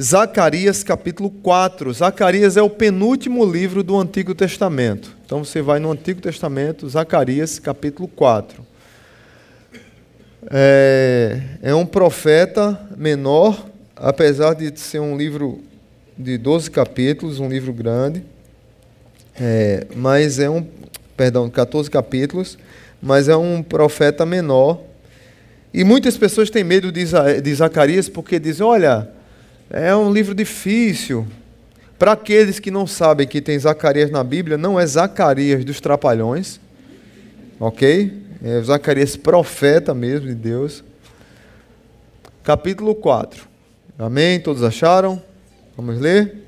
Zacarias capítulo 4. Zacarias é o penúltimo livro do Antigo Testamento. Então você vai no Antigo Testamento, Zacarias capítulo 4. É, é um profeta menor, apesar de ser um livro de 12 capítulos, um livro grande, é, mas é um, perdão, 14 capítulos, mas é um profeta menor. E muitas pessoas têm medo de, de Zacarias porque dizem: olha, é um livro difícil. Para aqueles que não sabem que tem Zacarias na Bíblia, não é Zacarias dos Trapalhões, ok? É Zacarias, profeta mesmo de Deus. Capítulo 4. Amém? Todos acharam? Vamos ler?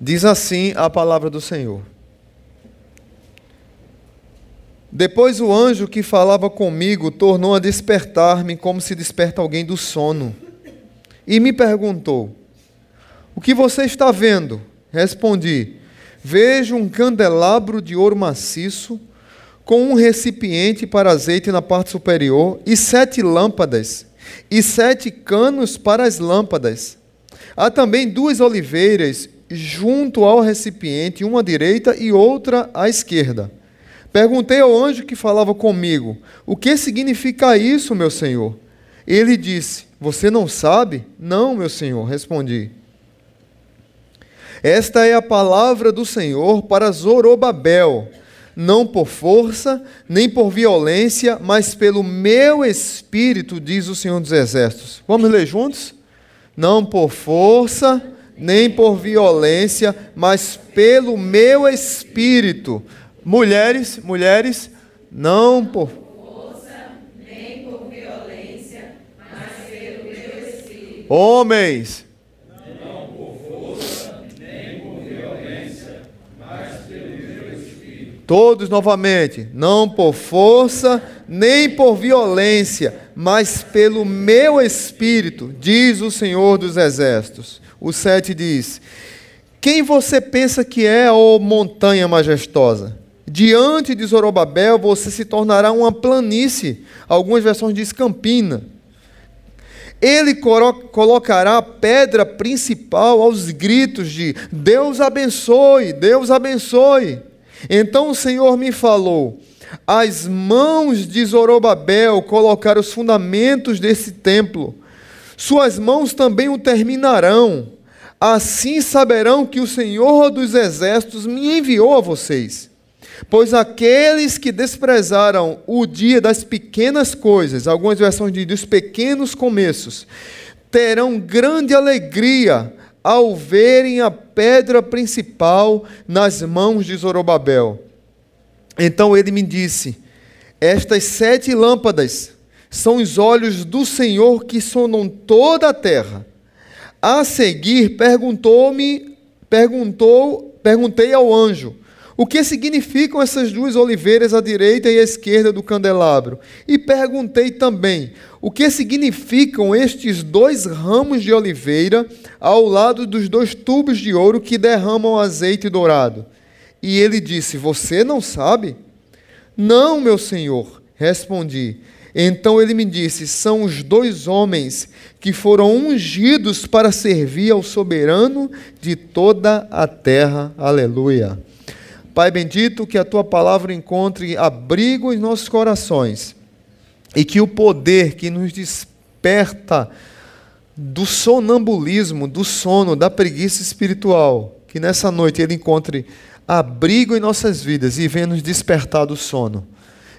Diz assim a palavra do Senhor. Depois o anjo que falava comigo tornou a despertar-me como se desperta alguém do sono. E me perguntou: O que você está vendo? Respondi: Vejo um candelabro de ouro maciço com um recipiente para azeite na parte superior e sete lâmpadas e sete canos para as lâmpadas. Há também duas oliveiras junto ao recipiente, uma à direita e outra à esquerda. Perguntei ao anjo que falava comigo: O que significa isso, meu senhor? Ele disse: Você não sabe? Não, meu senhor, respondi. Esta é a palavra do Senhor para Zorobabel, não por força, nem por violência, mas pelo meu espírito, diz o Senhor dos Exércitos. Vamos ler juntos? Não por força, nem por violência, mas pelo meu espírito. Mulheres, mulheres, não por força, nem por violência, mas pelo meu espírito. Homens, Todos novamente, não por força nem por violência, mas pelo meu espírito, diz o Senhor dos Exércitos. O 7 diz: Quem você pensa que é, ó montanha majestosa? Diante de Zorobabel você se tornará uma planície, algumas versões diz campina. Ele colocará a pedra principal aos gritos de Deus abençoe, Deus abençoe. Então o Senhor me falou: as mãos de Zorobabel colocaram os fundamentos desse templo, suas mãos também o terminarão. Assim saberão que o Senhor dos exércitos me enviou a vocês. Pois aqueles que desprezaram o dia das pequenas coisas, algumas versões dizem dos pequenos começos, terão grande alegria ao verem a pedra principal nas mãos de Zorobabel. Então ele me disse: Estas sete lâmpadas são os olhos do Senhor que sonam toda a terra. A seguir perguntou-me, perguntou, perguntei ao anjo: o que significam essas duas oliveiras à direita e à esquerda do candelabro? E perguntei também: o que significam estes dois ramos de oliveira ao lado dos dois tubos de ouro que derramam azeite dourado? E ele disse: Você não sabe? Não, meu senhor, respondi. Então ele me disse: São os dois homens que foram ungidos para servir ao soberano de toda a terra. Aleluia. Pai bendito, que a tua palavra encontre abrigo em nossos corações e que o poder que nos desperta do sonambulismo, do sono, da preguiça espiritual, que nessa noite ele encontre abrigo em nossas vidas e venha nos despertar do sono,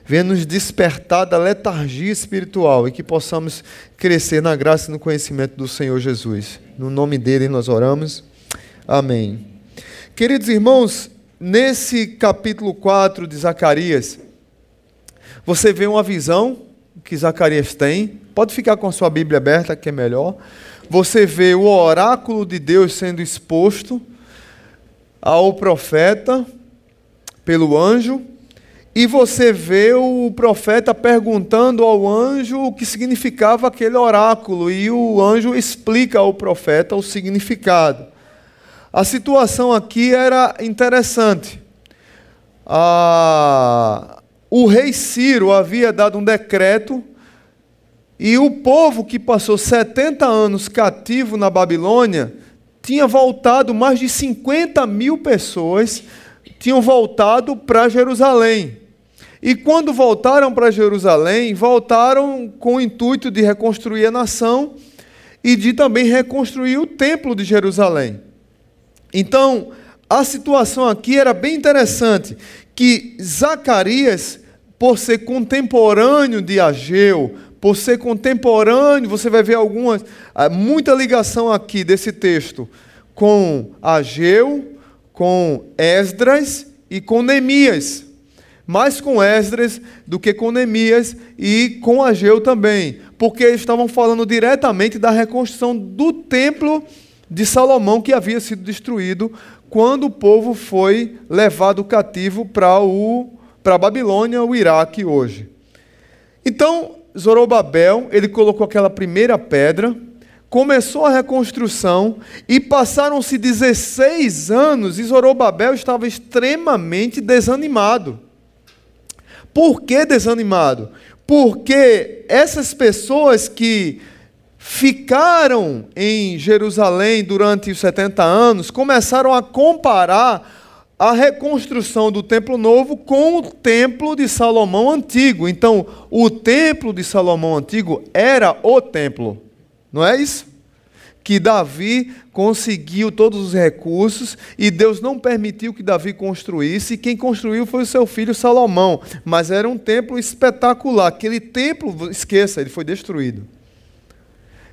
venha nos despertar da letargia espiritual e que possamos crescer na graça e no conhecimento do Senhor Jesus. No nome dele nós oramos. Amém. Queridos irmãos, nesse capítulo 4 de Zacarias, você vê uma visão que Zacarias tem. Pode ficar com a sua Bíblia aberta, que é melhor. Você vê o oráculo de Deus sendo exposto ao profeta pelo anjo. E você vê o profeta perguntando ao anjo o que significava aquele oráculo, e o anjo explica ao profeta o significado. A situação aqui era interessante. Ah, o rei Ciro havia dado um decreto E o povo que passou 70 anos cativo na Babilônia tinha voltado, mais de 50 mil pessoas tinham voltado para Jerusalém. E quando voltaram para Jerusalém, voltaram com o intuito de reconstruir a nação e de também reconstruir o templo de Jerusalém. Então, a situação aqui era bem interessante, que Zacarias, por ser contemporâneo de Ageu, por ser contemporâneo, você vai ver algumas, ah, muita ligação aqui desse texto com Ageu, com Esdras e com Neemias. Mais com Esdras do que com Neemias e com Ageu também, porque eles estavam falando diretamente da reconstrução do templo de Salomão que havia sido destruído quando o povo foi levado cativo para o para a Babilônia, o Iraque hoje. Então, Zorobabel, ele colocou aquela primeira pedra, começou a reconstrução e passaram-se 16 anos e Zorobabel estava extremamente desanimado. Por que desanimado? Porque essas pessoas que ficaram em Jerusalém durante os 70 anos começaram a comparar a reconstrução do templo novo com o templo de Salomão antigo. Então, o templo de Salomão antigo era o templo, não é isso? Que Davi conseguiu todos os recursos e Deus não permitiu que Davi construísse, e quem construiu foi o seu filho Salomão. Mas era um templo espetacular. Aquele templo, esqueça, ele foi destruído.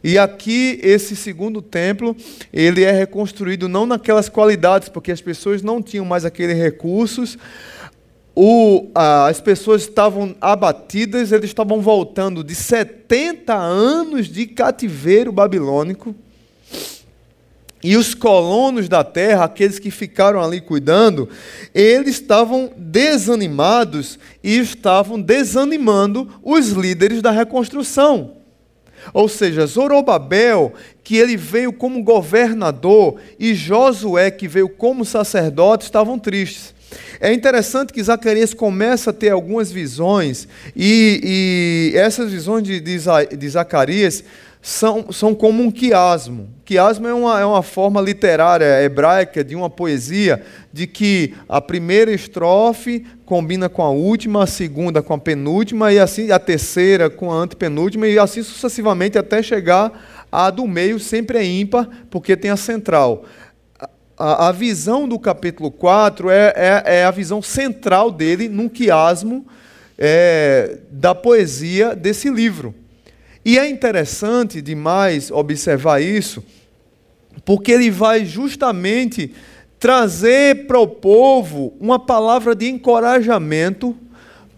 E aqui esse segundo templo, ele é reconstruído não naquelas qualidades, porque as pessoas não tinham mais aqueles recursos. O, as pessoas estavam abatidas, eles estavam voltando de 70 anos de cativeiro babilônico. E os colonos da terra, aqueles que ficaram ali cuidando, eles estavam desanimados e estavam desanimando os líderes da reconstrução. Ou seja, Zorobabel, que ele veio como governador, e Josué, que veio como sacerdote, estavam tristes. É interessante que Zacarias começa a ter algumas visões, e, e essas visões de, de, de Zacarias são, são como um quiasmo. Quiasmo é uma, é uma forma literária hebraica de uma poesia de que a primeira estrofe combina com a última, a segunda com a penúltima, e assim a terceira com a antepenúltima, e assim sucessivamente até chegar a do meio, sempre é ímpar, porque tem a central. A, a visão do capítulo 4 é, é, é, a visão central dele num quiasmo é, da poesia desse livro. E é interessante demais observar isso, porque ele vai justamente trazer para o povo uma palavra de encorajamento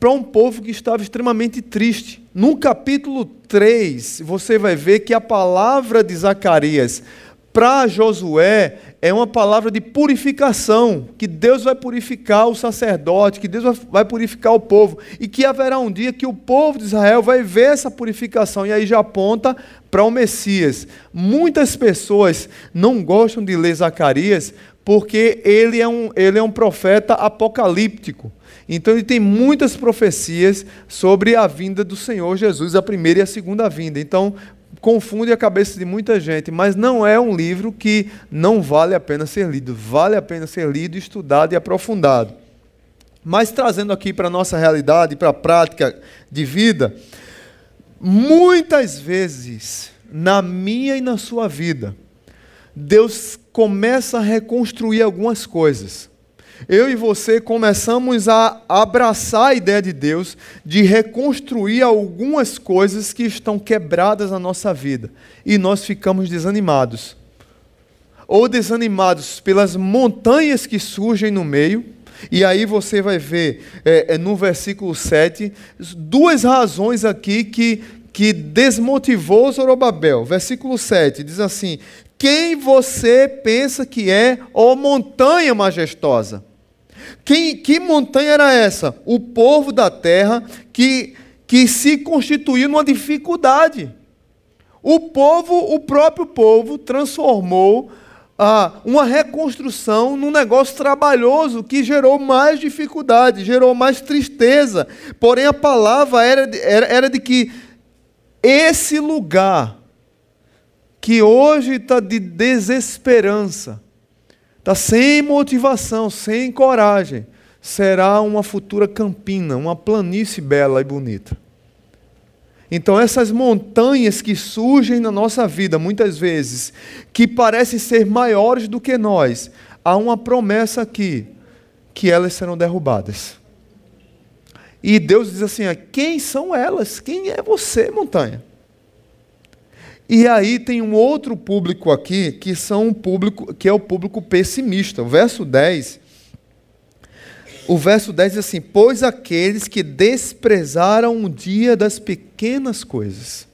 para um povo que estava extremamente triste. No capítulo 3, você vai ver que a palavra de Zacarias para Josué é uma palavra de purificação, que Deus vai purificar o sacerdote, que Deus vai purificar o povo, e que haverá um dia que o povo de Israel vai ver essa purificação, e aí já aponta para o Messias. Muitas pessoas não gostam de ler Zacarias porque ele é um, ele é um profeta apocalíptico. Então ele tem muitas profecias sobre a vinda do Senhor Jesus, a primeira e a segunda vinda. Então, confunde a cabeça de muita gente, mas não é um livro que não vale a pena ser lido. Vale a pena ser lido, estudado e aprofundado. Mas trazendo aqui para a nossa realidade, para a prática de vida, muitas vezes, na minha e na sua vida, Deus começa a reconstruir algumas coisas eu e você começamos a abraçar a ideia de Deus de reconstruir algumas coisas que estão quebradas na nossa vida e nós ficamos desanimados. Ou desanimados pelas montanhas que surgem no meio, e aí você vai ver é, é, no versículo 7 duas razões aqui que, que desmotivou Zorobabel. Versículo 7 diz assim: Quem você pensa que é, ó montanha majestosa? Quem, que montanha era essa? O povo da terra que, que se constituiu numa dificuldade. O povo, o próprio povo, transformou ah, uma reconstrução num negócio trabalhoso que gerou mais dificuldade, gerou mais tristeza. Porém, a palavra era era, era de que esse lugar que hoje está de desesperança, está sem motivação, sem coragem, será uma futura campina, uma planície bela e bonita. Então, essas montanhas que surgem na nossa vida, muitas vezes, que parecem ser maiores do que nós, há uma promessa aqui, que elas serão derrubadas. E Deus diz assim: quem são elas? Quem é você, montanha? E aí tem um outro público aqui que são um público que é o público pessimista. O verso 10 o verso 10 diz assim: Pois aqueles que desprezaram o dia das pequenas coisas.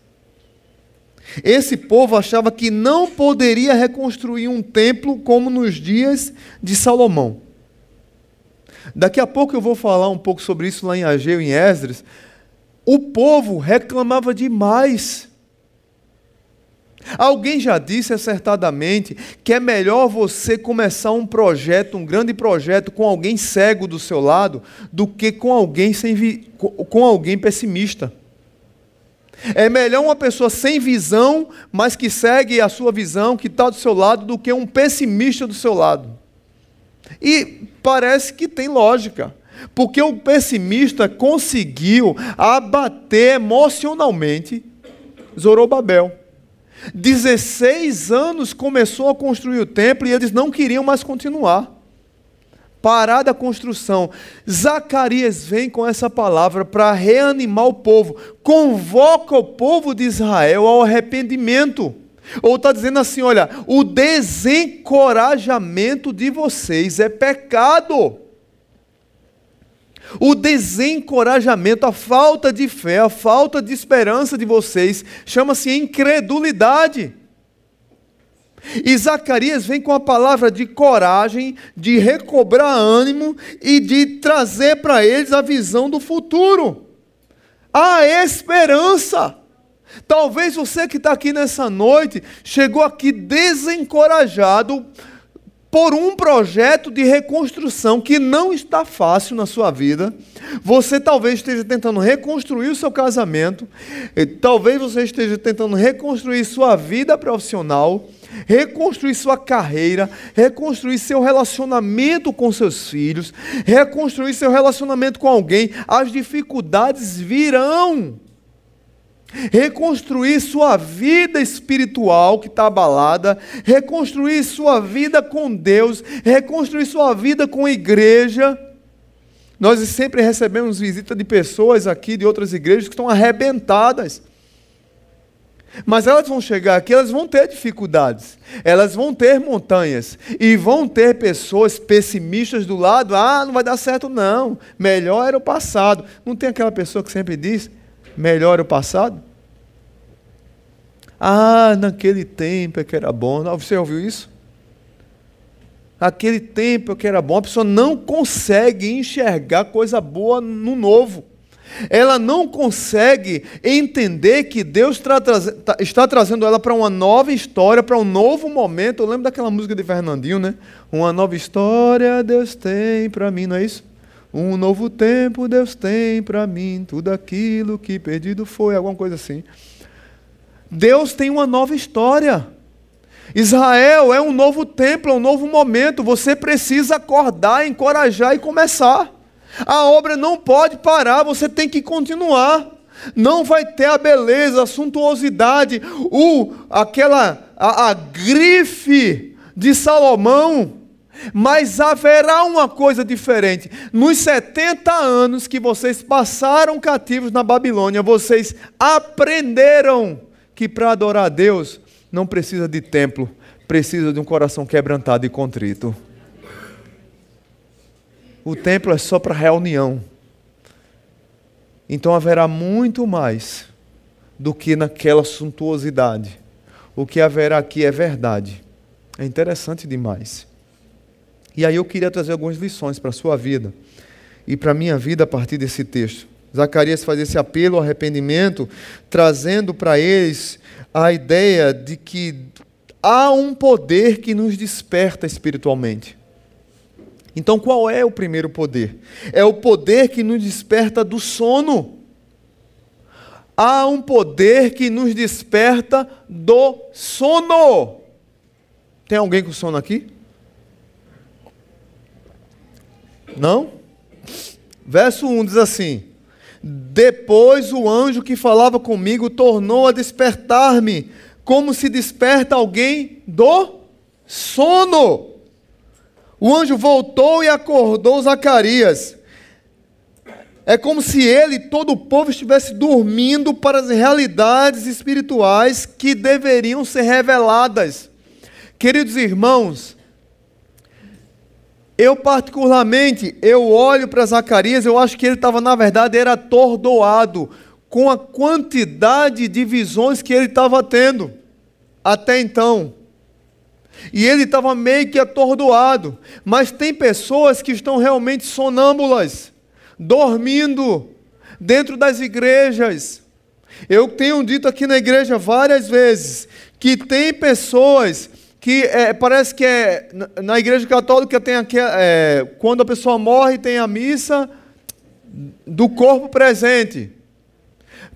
Esse povo achava que não poderia reconstruir um templo como nos dias de Salomão. Daqui a pouco eu vou falar um pouco sobre isso lá em Ageu, em Esdras. O povo reclamava demais Alguém já disse acertadamente que é melhor você começar um projeto, um grande projeto, com alguém cego do seu lado, do que com alguém, sem vi... com alguém pessimista. É melhor uma pessoa sem visão, mas que segue a sua visão, que está do seu lado, do que um pessimista do seu lado. E parece que tem lógica, porque o pessimista conseguiu abater emocionalmente Zorobabel. 16 anos começou a construir o templo e eles não queriam mais continuar. Parada a construção. Zacarias vem com essa palavra para reanimar o povo, convoca o povo de Israel ao arrependimento. Ou está dizendo assim: olha, o desencorajamento de vocês é pecado. O desencorajamento, a falta de fé, a falta de esperança de vocês chama-se incredulidade. E Zacarias vem com a palavra de coragem, de recobrar ânimo e de trazer para eles a visão do futuro. A esperança. Talvez você que está aqui nessa noite chegou aqui desencorajado por um projeto de reconstrução que não está fácil na sua vida. Você talvez esteja tentando reconstruir o seu casamento, talvez você esteja tentando reconstruir sua vida profissional, reconstruir sua carreira, reconstruir seu relacionamento com seus filhos, reconstruir seu relacionamento com alguém. As dificuldades virão reconstruir sua vida espiritual que está abalada, reconstruir sua vida com Deus, reconstruir sua vida com a igreja. Nós sempre recebemos visita de pessoas aqui de outras igrejas que estão arrebentadas. Mas elas vão chegar aqui, elas vão ter dificuldades, elas vão ter montanhas e vão ter pessoas pessimistas do lado. Ah, não vai dar certo, não. Melhor era o passado. Não tem aquela pessoa que sempre diz: melhor o passado? Ah, naquele tempo é que era bom. Você ouviu isso? Aquele tempo é que era bom. A pessoa não consegue enxergar coisa boa no novo. Ela não consegue entender que Deus tá, está trazendo ela para uma nova história, para um novo momento. Eu lembro daquela música de Fernandinho, né? Uma nova história Deus tem para mim, não é isso? Um novo tempo Deus tem para mim, tudo aquilo que perdido foi, alguma coisa assim. Deus tem uma nova história. Israel é um novo templo, é um novo momento. Você precisa acordar, encorajar e começar. A obra não pode parar, você tem que continuar. Não vai ter a beleza, a suntuosidade, o, aquela a, a grife de Salomão mas haverá uma coisa diferente. Nos 70 anos que vocês passaram cativos na Babilônia, vocês aprenderam que para adorar a Deus não precisa de templo, precisa de um coração quebrantado e contrito. O templo é só para reunião. Então haverá muito mais do que naquela suntuosidade. O que haverá aqui é verdade. É interessante demais. E aí eu queria trazer algumas lições para a sua vida e para a minha vida a partir desse texto. Zacarias faz esse apelo ao arrependimento, trazendo para eles a ideia de que há um poder que nos desperta espiritualmente. Então, qual é o primeiro poder? É o poder que nos desperta do sono. há um poder que nos desperta do sono. Tem alguém com sono aqui? Não? Verso 1 diz assim: Depois o anjo que falava comigo tornou a despertar-me, como se desperta alguém do sono. O anjo voltou e acordou Zacarias. É como se ele e todo o povo estivesse dormindo para as realidades espirituais que deveriam ser reveladas. Queridos irmãos, eu particularmente, eu olho para Zacarias, eu acho que ele estava, na verdade, era atordoado com a quantidade de visões que ele estava tendo até então. E ele estava meio que atordoado. Mas tem pessoas que estão realmente sonâmbulas, dormindo dentro das igrejas. Eu tenho dito aqui na igreja várias vezes que tem pessoas que é, parece que é na igreja católica tem é, quando a pessoa morre tem a missa do corpo presente.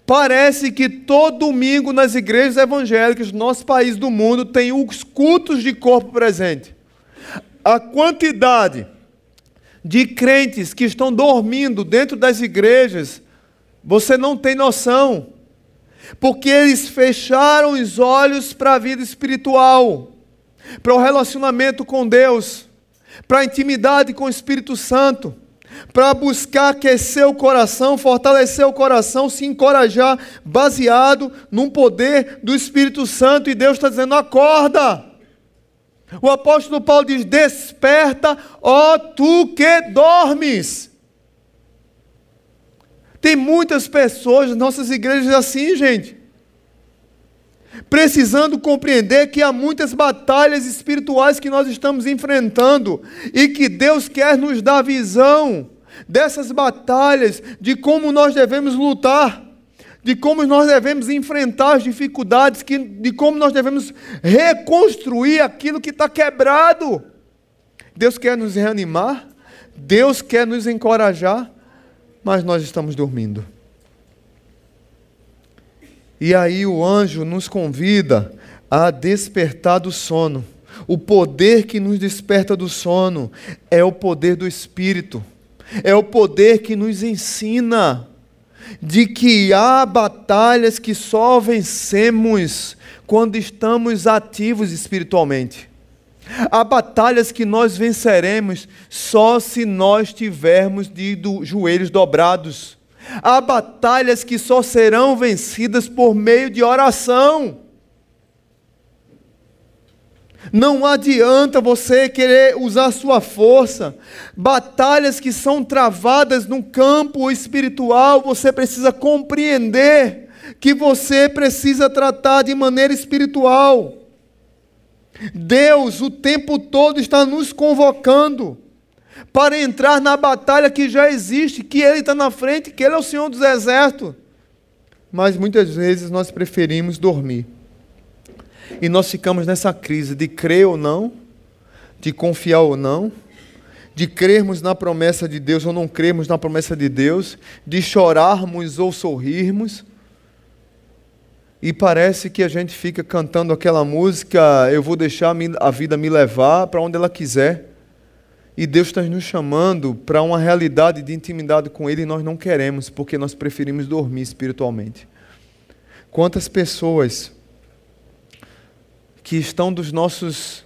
Parece que todo domingo nas igrejas evangélicas do nosso país do mundo tem os cultos de corpo presente. A quantidade de crentes que estão dormindo dentro das igrejas, você não tem noção. Porque eles fecharam os olhos para a vida espiritual para o relacionamento com Deus, para a intimidade com o Espírito Santo, para buscar aquecer o coração, fortalecer o coração, se encorajar, baseado num poder do Espírito Santo. E Deus está dizendo: acorda. O apóstolo Paulo diz: Desperta, ó tu que dormes. Tem muitas pessoas nossas igrejas assim, gente precisando compreender que há muitas batalhas espirituais que nós estamos enfrentando e que Deus quer nos dar visão dessas batalhas, de como nós devemos lutar, de como nós devemos enfrentar as dificuldades, de como nós devemos reconstruir aquilo que está quebrado. Deus quer nos reanimar, Deus quer nos encorajar, mas nós estamos dormindo. E aí o anjo nos convida a despertar do sono. O poder que nos desperta do sono é o poder do Espírito, é o poder que nos ensina de que há batalhas que só vencemos quando estamos ativos espiritualmente. Há batalhas que nós venceremos só se nós tivermos de joelhos dobrados Há batalhas que só serão vencidas por meio de oração. Não adianta você querer usar sua força. Batalhas que são travadas no campo espiritual, você precisa compreender que você precisa tratar de maneira espiritual. Deus o tempo todo está nos convocando para entrar na batalha que já existe, que Ele está na frente, que Ele é o Senhor dos Exércitos. Mas muitas vezes nós preferimos dormir. E nós ficamos nessa crise de crer ou não, de confiar ou não, de crermos na promessa de Deus ou não crermos na promessa de Deus, de chorarmos ou sorrirmos. E parece que a gente fica cantando aquela música, eu vou deixar a vida me levar para onde ela quiser. E Deus está nos chamando para uma realidade de intimidade com Ele e nós não queremos, porque nós preferimos dormir espiritualmente. Quantas pessoas que estão dos nossos,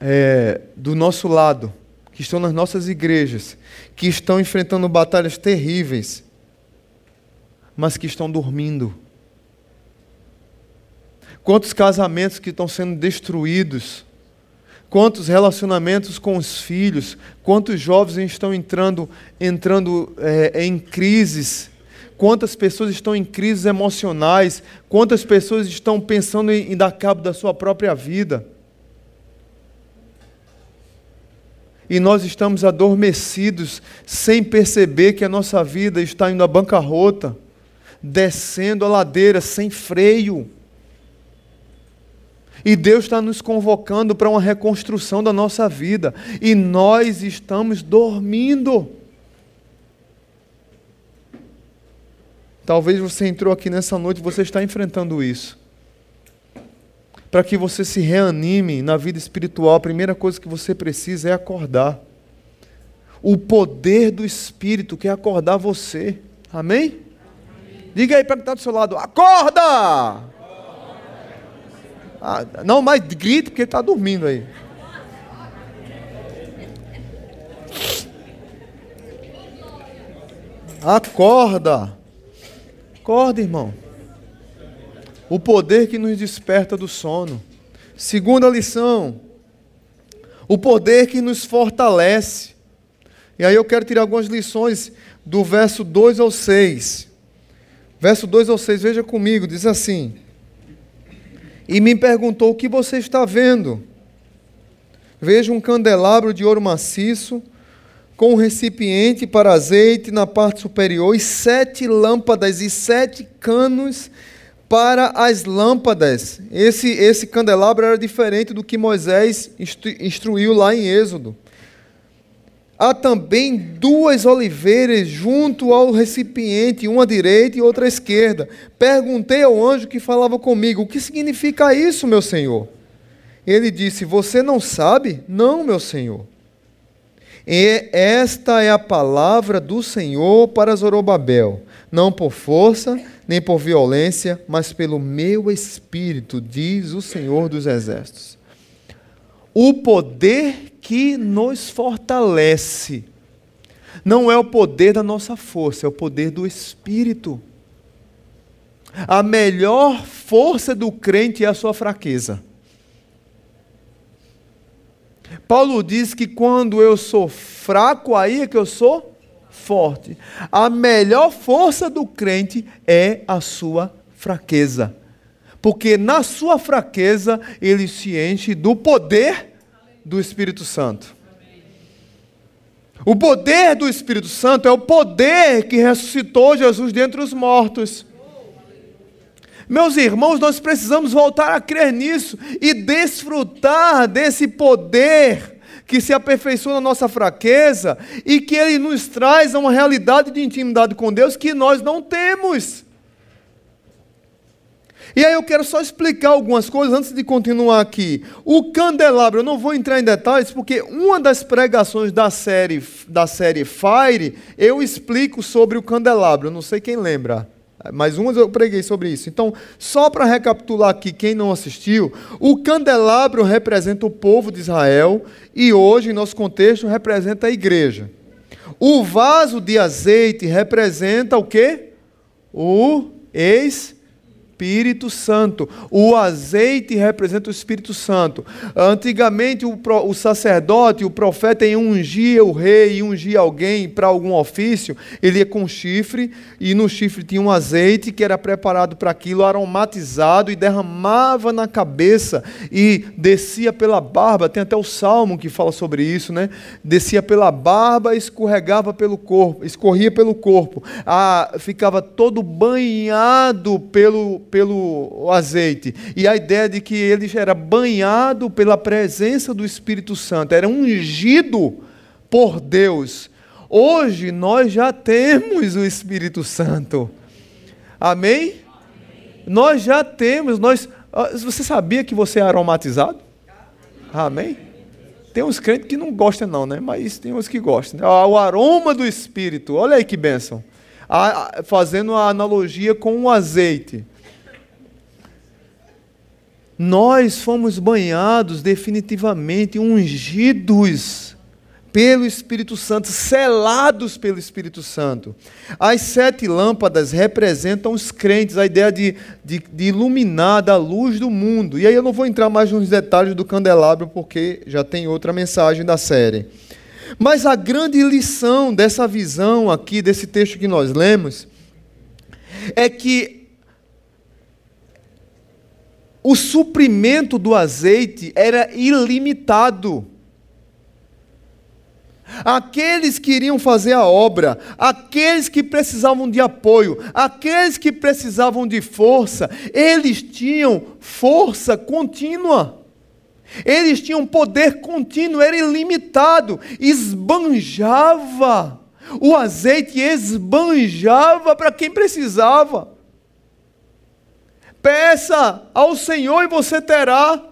é, do nosso lado, que estão nas nossas igrejas, que estão enfrentando batalhas terríveis, mas que estão dormindo. Quantos casamentos que estão sendo destruídos quantos relacionamentos com os filhos, quantos jovens estão entrando, entrando é, em crises, quantas pessoas estão em crises emocionais, quantas pessoas estão pensando em, em dar cabo da sua própria vida. E nós estamos adormecidos sem perceber que a nossa vida está indo à bancarrota, descendo a ladeira sem freio. E Deus está nos convocando para uma reconstrução da nossa vida. E nós estamos dormindo. Talvez você entrou aqui nessa noite e você está enfrentando isso. Para que você se reanime na vida espiritual, a primeira coisa que você precisa é acordar. O poder do Espírito quer acordar você. Amém? Diga aí para quem está do seu lado: acorda! Ah, não mais grite porque está dormindo aí. Acorda. Acorda, irmão. O poder que nos desperta do sono. Segunda lição. O poder que nos fortalece. E aí eu quero tirar algumas lições do verso 2 ao 6. Verso 2 ao 6, veja comigo, diz assim: E me perguntou: O que você está vendo? Veja um candelabro de ouro maciço com um recipiente para azeite na parte superior, e sete lâmpadas e sete canos para as lâmpadas. Esse, esse candelabro era diferente do que Moisés instruiu lá em Êxodo. Há também duas oliveiras junto ao recipiente, uma à direita e outra à esquerda. Perguntei ao anjo que falava comigo: O que significa isso, meu senhor? Ele disse: Você não sabe? Não, meu senhor. E esta é a palavra do Senhor para Zorobabel, não por força, nem por violência, mas pelo meu espírito, diz o Senhor dos Exércitos. O poder que nos fortalece não é o poder da nossa força, é o poder do Espírito. A melhor força do crente é a sua fraqueza. Paulo diz que quando eu sou fraco, aí é que eu sou forte. A melhor força do crente é a sua fraqueza. Porque na sua fraqueza ele se enche do poder do Espírito Santo. O poder do Espírito Santo é o poder que ressuscitou Jesus dentre os mortos. Meus irmãos, nós precisamos voltar a crer nisso e desfrutar desse poder que se aperfeiçoa na nossa fraqueza e que ele nos traz a uma realidade de intimidade com Deus que nós não temos. E aí eu quero só explicar algumas coisas antes de continuar aqui. O candelabro, eu não vou entrar em detalhes porque uma das pregações da série da série Fire, eu explico sobre o candelabro, eu não sei quem lembra. Mais umas eu preguei sobre isso. Então, só para recapitular aqui, quem não assistiu, o candelabro representa o povo de Israel e hoje, em nosso contexto, representa a igreja. O vaso de azeite representa o quê? O ex Espírito Santo. O azeite representa o Espírito Santo. Antigamente, o, o sacerdote, o profeta, em ungir o rei, ungir alguém para algum ofício, ele ia com chifre, e no chifre tinha um azeite que era preparado para aquilo, aromatizado, e derramava na cabeça e descia pela barba. Tem até o salmo que fala sobre isso, né? Descia pela barba escorregava pelo corpo, escorria pelo corpo. Ah, ficava todo banhado pelo pelo azeite. E a ideia de que ele era banhado pela presença do Espírito Santo, era ungido por Deus. Hoje nós já temos o Espírito Santo. Amém? Amém? Nós já temos, nós. Você sabia que você é aromatizado? Amém? Tem uns crentes que não gostam, não, né? Mas tem uns que gostam. O aroma do Espírito, olha aí que bênção. Fazendo a analogia com o azeite. Nós fomos banhados definitivamente, ungidos pelo Espírito Santo, selados pelo Espírito Santo. As sete lâmpadas representam os crentes, a ideia de, de, de iluminar da luz do mundo. E aí eu não vou entrar mais nos detalhes do candelabro, porque já tem outra mensagem da série. Mas a grande lição dessa visão aqui, desse texto que nós lemos, é que o suprimento do azeite era ilimitado. Aqueles que iriam fazer a obra, aqueles que precisavam de apoio, aqueles que precisavam de força, eles tinham força contínua. Eles tinham poder contínuo, era ilimitado, esbanjava O azeite esbanjava para quem precisava. Peça ao Senhor e você terá.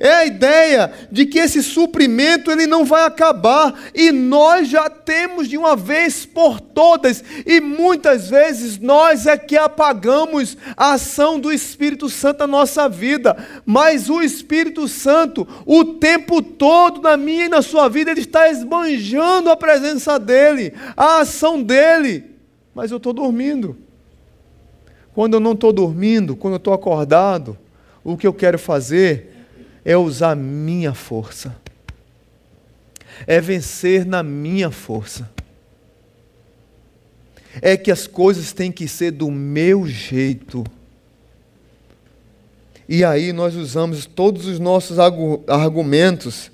É a ideia de que esse suprimento ele não vai acabar e nós já temos de uma vez por todas e muitas vezes nós é que apagamos a ação do Espírito Santo na nossa vida, mas o Espírito Santo o tempo todo na minha e na sua vida ele está esbanjando a presença dele, a ação dele, mas eu estou dormindo. Quando eu não estou dormindo, quando eu estou acordado, o que eu quero fazer é usar minha força, é vencer na minha força. É que as coisas têm que ser do meu jeito. E aí nós usamos todos os nossos argumentos.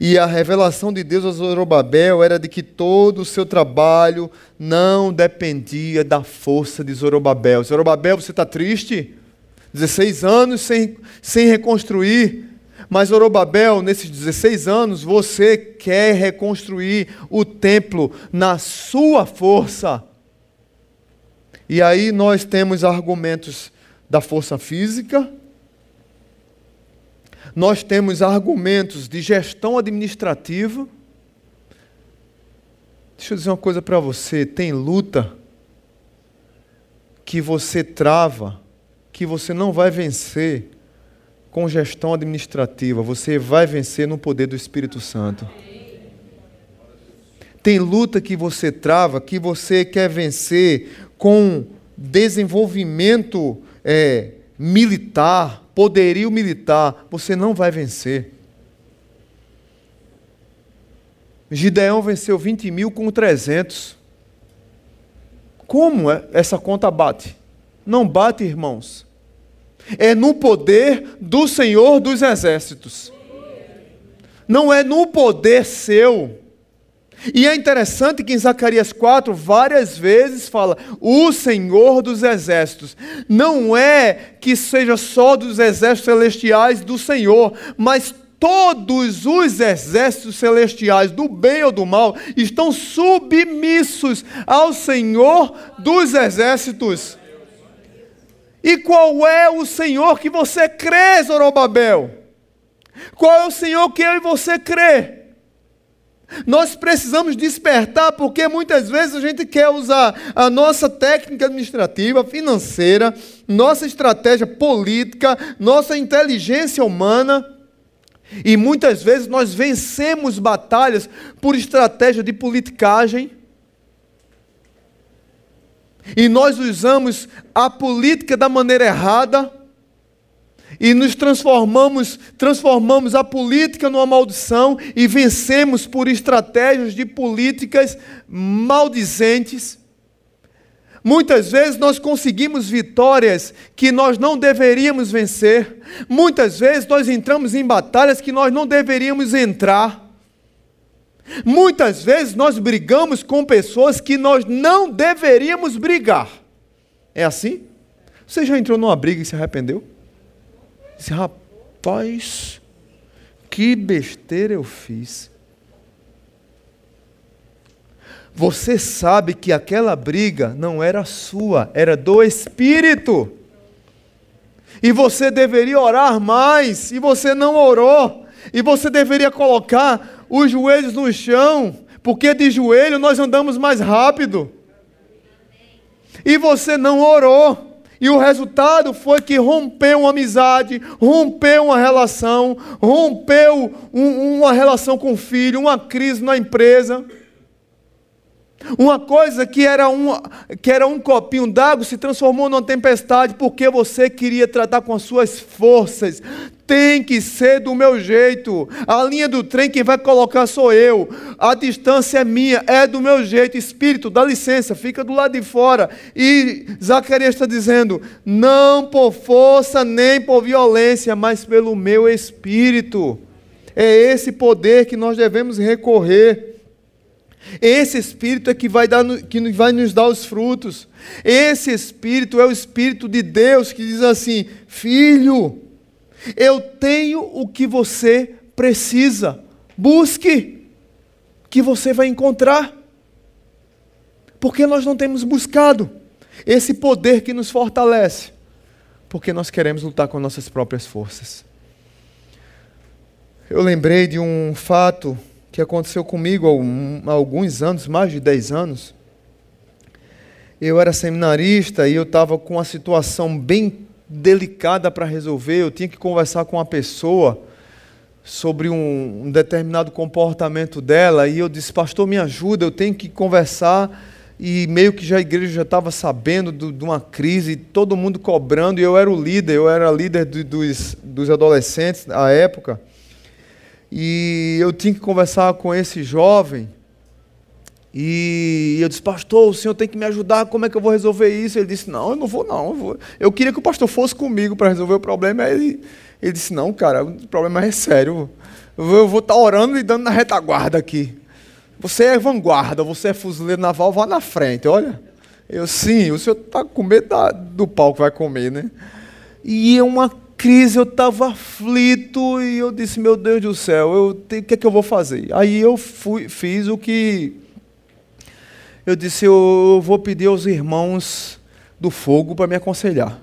E a revelação de Deus a Zorobabel era de que todo o seu trabalho não dependia da força de Zorobabel. Zorobabel, você está triste? 16 anos sem, sem reconstruir. Mas Zorobabel, nesses 16 anos, você quer reconstruir o templo na sua força. E aí nós temos argumentos da força física, nós temos argumentos de gestão administrativa. Deixa eu dizer uma coisa para você: tem luta que você trava, que você não vai vencer com gestão administrativa, você vai vencer no poder do Espírito Santo. Tem luta que você trava, que você quer vencer com desenvolvimento é, militar, poderio militar, você não vai vencer. Gideão venceu 20 mil com 300. Como é? essa conta bate? Não bate, irmãos é no poder do Senhor dos exércitos. Não é no poder seu. E é interessante que em Zacarias 4, várias vezes fala o Senhor dos exércitos. Não é que seja só dos exércitos celestiais do Senhor, mas todos os exércitos celestiais, do bem ou do mal, estão submissos ao Senhor dos exércitos. E qual é o Senhor que você crê, Zorobabel? Qual é o Senhor que eu e você crê? Nós precisamos despertar, porque muitas vezes a gente quer usar a nossa técnica administrativa, financeira, nossa estratégia política, nossa inteligência humana, e muitas vezes nós vencemos batalhas por estratégia de politicagem, e nós usamos a política da maneira errada e nos transformamos, transformamos a política numa maldição e vencemos por estratégias de políticas maldizentes. Muitas vezes nós conseguimos vitórias que nós não deveríamos vencer. Muitas vezes nós entramos em batalhas que nós não deveríamos entrar. Muitas vezes nós brigamos com pessoas que nós não deveríamos brigar. É assim? Você já entrou numa briga e se arrependeu? Disse, rapaz, que besteira eu fiz. Você sabe que aquela briga não era sua, era do Espírito. E você deveria orar mais, e você não orou. E você deveria colocar os joelhos no chão, porque de joelho nós andamos mais rápido. E você não orou. E o resultado foi que rompeu uma amizade, rompeu uma relação, rompeu um, uma relação com o filho, uma crise na empresa. Uma coisa que era um, que era um copinho d'água se transformou numa tempestade porque você queria tratar com as suas forças. Tem que ser do meu jeito. A linha do trem quem vai colocar sou eu. A distância é minha, é do meu jeito. Espírito, dá licença, fica do lado de fora. E Zacarias está dizendo: não por força nem por violência, mas pelo meu espírito. É esse poder que nós devemos recorrer. Esse Espírito é que vai, dar, que vai nos dar os frutos. Esse Espírito é o Espírito de Deus que diz assim: Filho, eu tenho o que você precisa. Busque, que você vai encontrar. Porque nós não temos buscado esse poder que nos fortalece. Porque nós queremos lutar com nossas próprias forças. Eu lembrei de um fato que aconteceu comigo há alguns anos, mais de 10 anos. Eu era seminarista e eu estava com uma situação bem delicada para resolver. Eu tinha que conversar com uma pessoa sobre um, um, determinado comportamento dela e eu disse, pastor, me ajuda, eu tenho que conversar. E meio que já a igreja já estava sabendo do, de uma crise, todo mundo cobrando, e eu era o líder, eu era líder do, dos, dos adolescentes à época. E eu tinha que conversar com esse jovem. E eu disse, pastor, o senhor tem que me ajudar, como é que eu vou resolver isso? Ele disse, não, eu não vou não. Eu, vou. eu queria que o pastor fosse comigo para resolver o problema. Ele, ele disse, não, cara, o problema é sério. Eu vou estar tá orando e dando na retaguarda aqui. Você é vanguarda, você é fuzileiro naval, vá na frente, olha. Eu, sim, o senhor está com medo da, do pau que vai comer, né? E é uma crise, eu estava aflito e eu disse, meu Deus do céu, eu o que é que eu vou fazer? Aí eu fui, fiz o que eu disse, eu vou pedir aos irmãos do fogo para me aconselhar.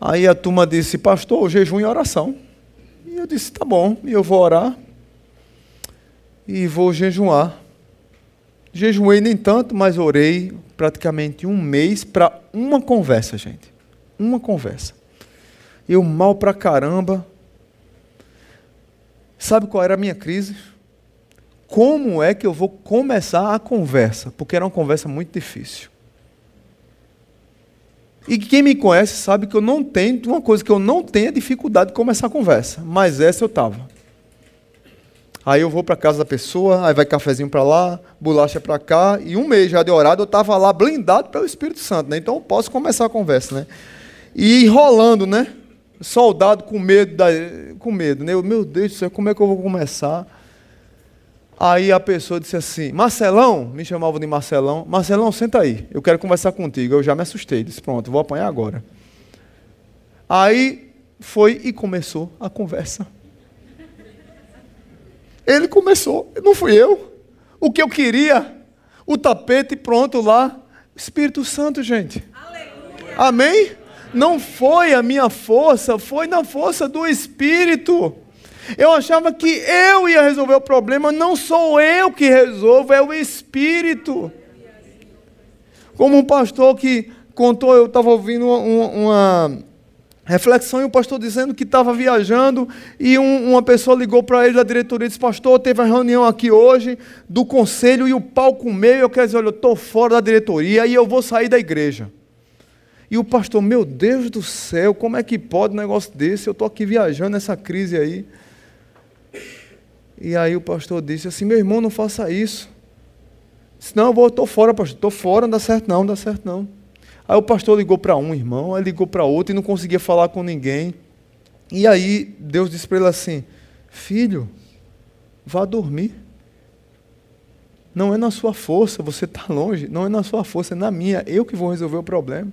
Aí a turma disse, pastor, jejum e oração. E eu disse, tá bom, eu vou orar e vou jejuar. Jejuei nem tanto, mas orei praticamente um mês para uma conversa, gente. Uma conversa eu mal pra caramba. Sabe qual era a minha crise? Como é que eu vou começar a conversa? Porque era uma conversa muito difícil. E quem me conhece sabe que eu não tenho, uma coisa que eu não tenho é dificuldade de começar a conversa, mas essa eu estava. Aí eu vou para casa da pessoa, aí vai cafezinho para lá, bolacha para cá, e um mês já de orado eu estava lá blindado pelo Espírito Santo, né? Então eu posso começar a conversa, né? E enrolando, né? soldado com medo, da, com medo, né? Eu, meu Deus do céu, como é que eu vou começar? Aí a pessoa disse assim: Marcelão, me chamava de Marcelão, Marcelão, senta aí, eu quero conversar contigo. Eu já me assustei, disse: Pronto, vou apanhar agora. Aí foi e começou a conversa. Ele começou, não fui eu. O que eu queria, o tapete pronto lá. Espírito Santo, gente. Aleluia. Amém? não foi a minha força, foi na força do Espírito. Eu achava que eu ia resolver o problema, não sou eu que resolvo, é o Espírito. Como um pastor que contou, eu estava ouvindo uma, uma, reflexão e o pastor dizendo que estava viajando e um, uma pessoa ligou para ele da diretoria e disse: Pastor, teve uma reunião aqui hoje do conselho e o pau comeu. Eu quero dizer: Olha, eu estou fora da diretoria e eu vou sair da igreja. E o pastor, meu Deus do céu, como é que pode um negócio desse? Eu estou aqui viajando nessa crise aí. E aí o pastor disse assim: meu irmão, não faça isso. Disse, não, eu estou fora, pastor, estou fora, não dá certo não, não dá certo não. Aí o pastor ligou para um irmão, aí ligou para outro e não conseguia falar com ninguém. E aí Deus disse para ele assim: Filho, vá dormir. Não é na sua força, você está longe, não é na sua força, é na minha, eu que vou resolver o problema.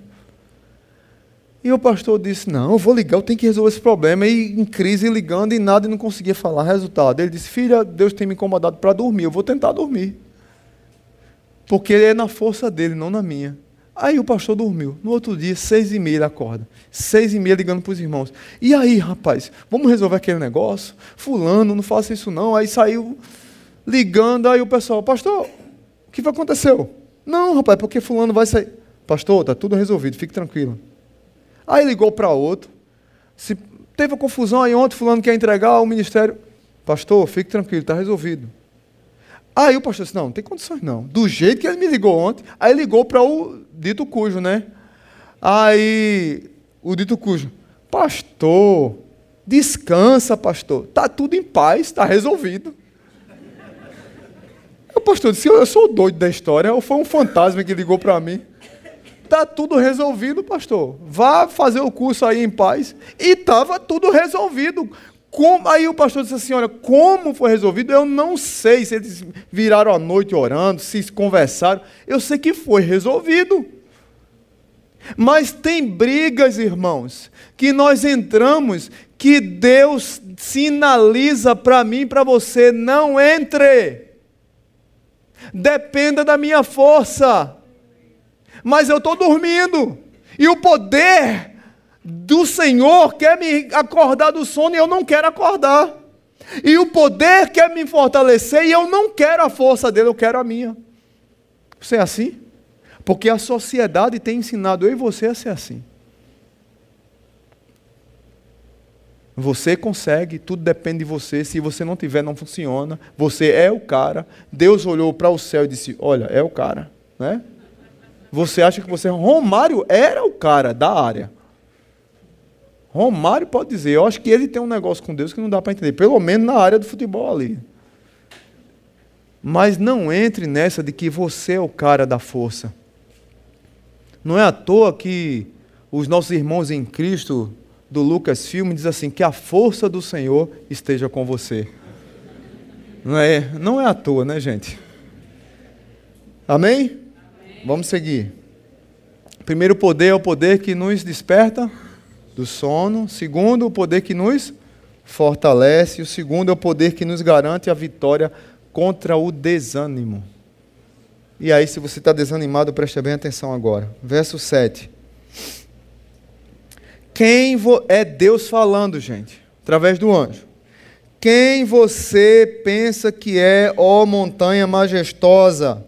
E o pastor disse: Não, eu vou ligar, eu tenho que resolver esse problema. E em crise, ligando e nada, e não conseguia falar. Resultado: ele disse: Filha, Deus tem me incomodado para dormir, eu vou tentar dormir. Porque é na força dele, não na minha. Aí o pastor dormiu. No outro dia, seis e meia, ele acorda. Seis e meia ligando para os irmãos. E aí, rapaz, vamos resolver aquele negócio? Fulano, não faça isso não. Aí saiu ligando, aí o pessoal, pastor, o que aconteceu? Não, rapaz, porque fulano vai sair. Pastor, está tudo resolvido, fique tranquilo. Aí ligou para outro. Se teve uma confusão aí ontem, fulano quer entregar o ministério. Pastor, fique tranquilo, está resolvido. Aí o pastor disse, não, não tem condições não. Do jeito que ele me ligou ontem, aí ligou para o dito cujo, né? Aí o dito cujo, pastor, descansa, pastor. Está tudo em paz, está resolvido. O pastor disse, eu sou doido da história, ou foi um fantasma que ligou para mim? Está tudo resolvido, pastor. Vá fazer o curso aí em paz. E estava tudo resolvido. Como, aí o pastor disse assim: Olha, como foi resolvido? Eu não sei se eles viraram a noite orando, se conversaram. Eu sei que foi resolvido. Mas tem brigas, irmãos, que nós entramos, que Deus sinaliza para mim para você: não entre. dependa da minha força. Mas eu estou dormindo. E o poder do Senhor quer me acordar do sono e eu não quero acordar. E o poder quer me fortalecer e eu não quero a força dele, eu quero a minha. Você é assim? Porque a sociedade tem ensinado eu e você a ser assim. Você consegue, tudo depende de você. Se você não tiver, não funciona. Você é o cara. Deus olhou para o céu e disse: Olha, é o cara. Né? Você acha que você. Romário era o cara da área. Romário pode dizer, eu acho que ele tem um negócio com Deus que não dá para entender, pelo menos na área do futebol ali. Mas não entre nessa de que você é o cara da força. Não é à toa que os nossos irmãos em Cristo do Lucas Filme diz assim: que a força do Senhor esteja com você. Não é, não é à toa, né, gente? Amém? Vamos seguir. Primeiro poder é o poder que nos desperta do sono. Segundo, o poder que nos fortalece. O segundo é o poder que nos garante a vitória contra o desânimo. E aí, se você está desanimado, preste bem atenção agora. Verso 7. Quem é Deus falando, gente, através do anjo? Quem você pensa que é, ó montanha majestosa?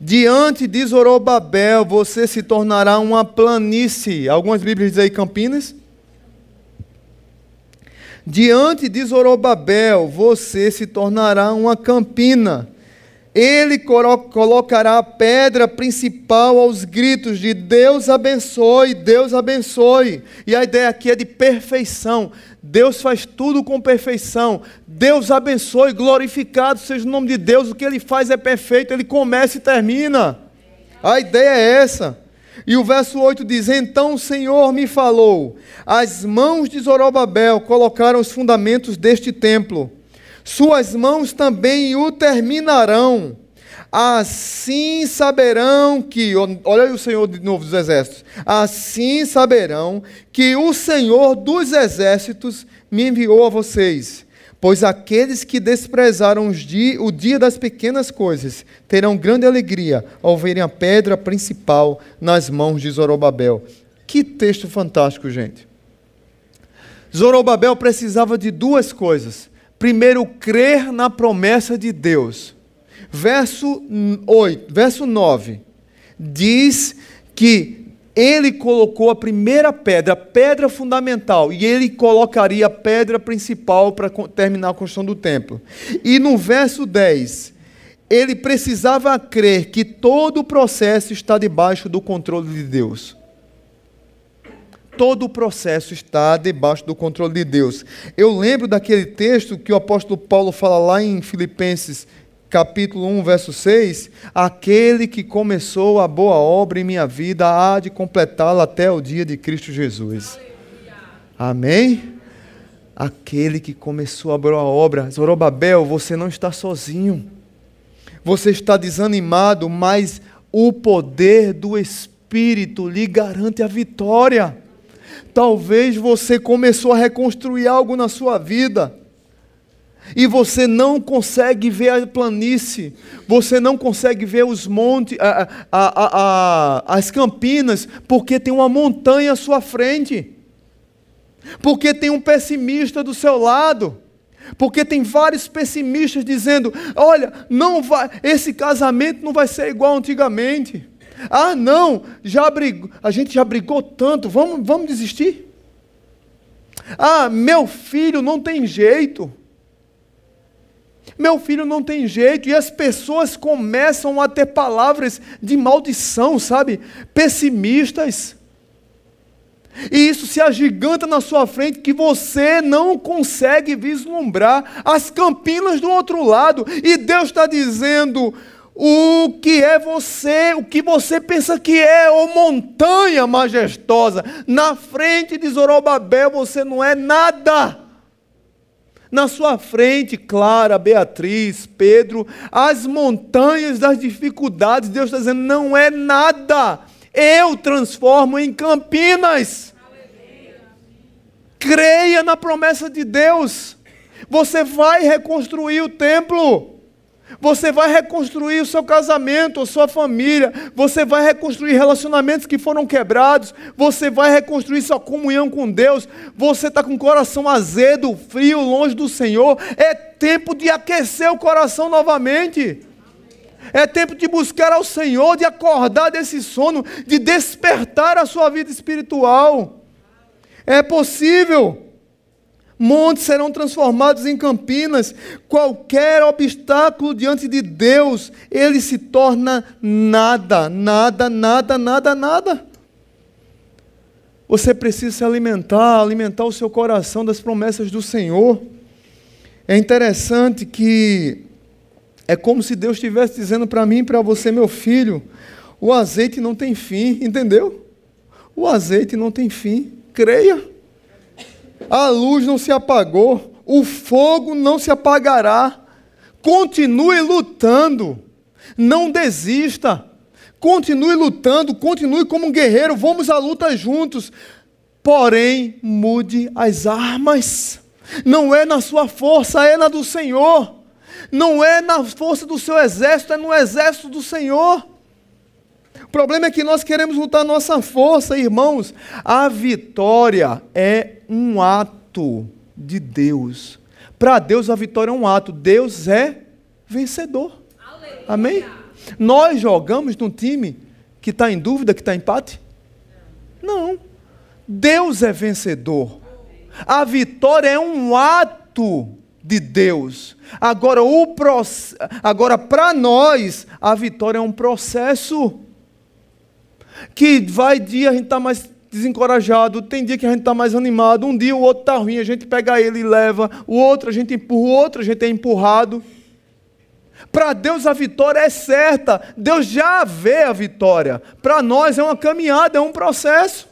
Diante de Zorobabel, você se tornará uma planície. Algumas Bíblias dizem aí Campinas. Diante de Zorobabel, você se tornará uma campina ele colocará a pedra principal aos gritos de Deus abençoe, Deus abençoe. E a ideia aqui é de perfeição. Deus faz tudo com perfeição. Deus abençoe, glorificado seja o nome de Deus. O que ele faz é perfeito, ele começa e termina. A ideia é essa. E o verso 8 diz: Então o Senhor me falou: As mãos de Zorobabel colocaram os fundamentos deste templo suas mãos também o terminarão. Assim saberão que, olha aí o Senhor de novo dos exércitos, assim saberão que o Senhor dos exércitos me enviou a vocês. Pois aqueles que desprezaram o dia das pequenas coisas terão grande alegria ao verem a pedra principal nas mãos de Zorobabel. Que texto fantástico, gente. Zorobabel precisava de duas coisas primeiro crer na promessa de Deus. Verso 8, verso 9 diz que ele colocou a primeira pedra, a pedra fundamental, e ele colocaria a pedra principal para terminar a construção do templo. E no verso 10, ele precisava crer que todo o processo está debaixo do controle de Deus todo o processo está debaixo do controle de Deus. Eu lembro daquele texto que o apóstolo Paulo fala lá em Filipenses, capítulo 1, verso 6: Aquele que começou a boa obra em minha vida há de completá-la até o dia de Cristo Jesus. Amém? Aquele que começou a boa obra, Zorobabel, você não está sozinho. Você está desanimado, mas o poder do Espírito lhe garante a vitória. Talvez você começou a reconstruir algo na sua vida e você não consegue ver a planície, você não consegue ver os montes, a, a, a, as campinas, porque tem uma montanha à sua frente, porque tem um pessimista do seu lado. Porque tem vários pessimistas dizendo: olha, não vai, esse casamento não vai ser igual antigamente. Ah, não, já brigou, a gente já brigou tanto, vamos, vamos desistir? Ah, meu filho não tem jeito. Meu filho não tem jeito, e as pessoas começam a ter palavras de maldição, sabe? Pessimistas. E isso se agiganta na sua frente que você não consegue vislumbrar as campinas do outro lado. E Deus está dizendo: o que é você, o que você pensa que é, ô montanha majestosa. Na frente de Zorobabel você não é nada. Na sua frente, Clara, Beatriz, Pedro, as montanhas das dificuldades, Deus está dizendo: não é nada. Eu transformo em campinas. Creia na promessa de Deus. Você vai reconstruir o templo. Você vai reconstruir o seu casamento, a sua família. Você vai reconstruir relacionamentos que foram quebrados. Você vai reconstruir sua comunhão com Deus. Você está com o coração azedo, frio, longe do Senhor. É tempo de aquecer o coração novamente. É tempo de buscar ao Senhor, de acordar desse sono, de despertar a sua vida espiritual. É possível. Montes serão transformados em campinas. Qualquer obstáculo diante de Deus, ele se torna nada, nada, nada, nada, nada. Você precisa se alimentar, alimentar o seu coração das promessas do Senhor. É interessante que é como se Deus estivesse dizendo para mim e para você, meu filho, o azeite não tem fim, entendeu? O azeite não tem fim, creia a luz não se apagou, o fogo não se apagará. Continue lutando, não desista. Continue lutando, continue como um guerreiro, vamos à luta juntos. Porém, mude as armas. Não é na sua força, é na do Senhor. Não é na força do seu exército, é no exército do Senhor. O problema é que nós queremos lutar nossa força, irmãos. A vitória é um ato de Deus. Para Deus, a vitória é um ato. Deus é vencedor. Aleluia. Amém? Nós jogamos num time que está em dúvida, que está em empate? Não. Deus é vencedor. A vitória é um ato de Deus. Agora, o agora para nós, a vitória é um processo que vai dia a gente está mais desencorajado, tem dia que a gente está mais animado, um dia o outro está ruim, a gente pega ele e leva, o outro a gente empurra, o outro a gente é empurrado. Para Deus a vitória é certa, Deus já vê a vitória. Para nós é uma caminhada, é um processo.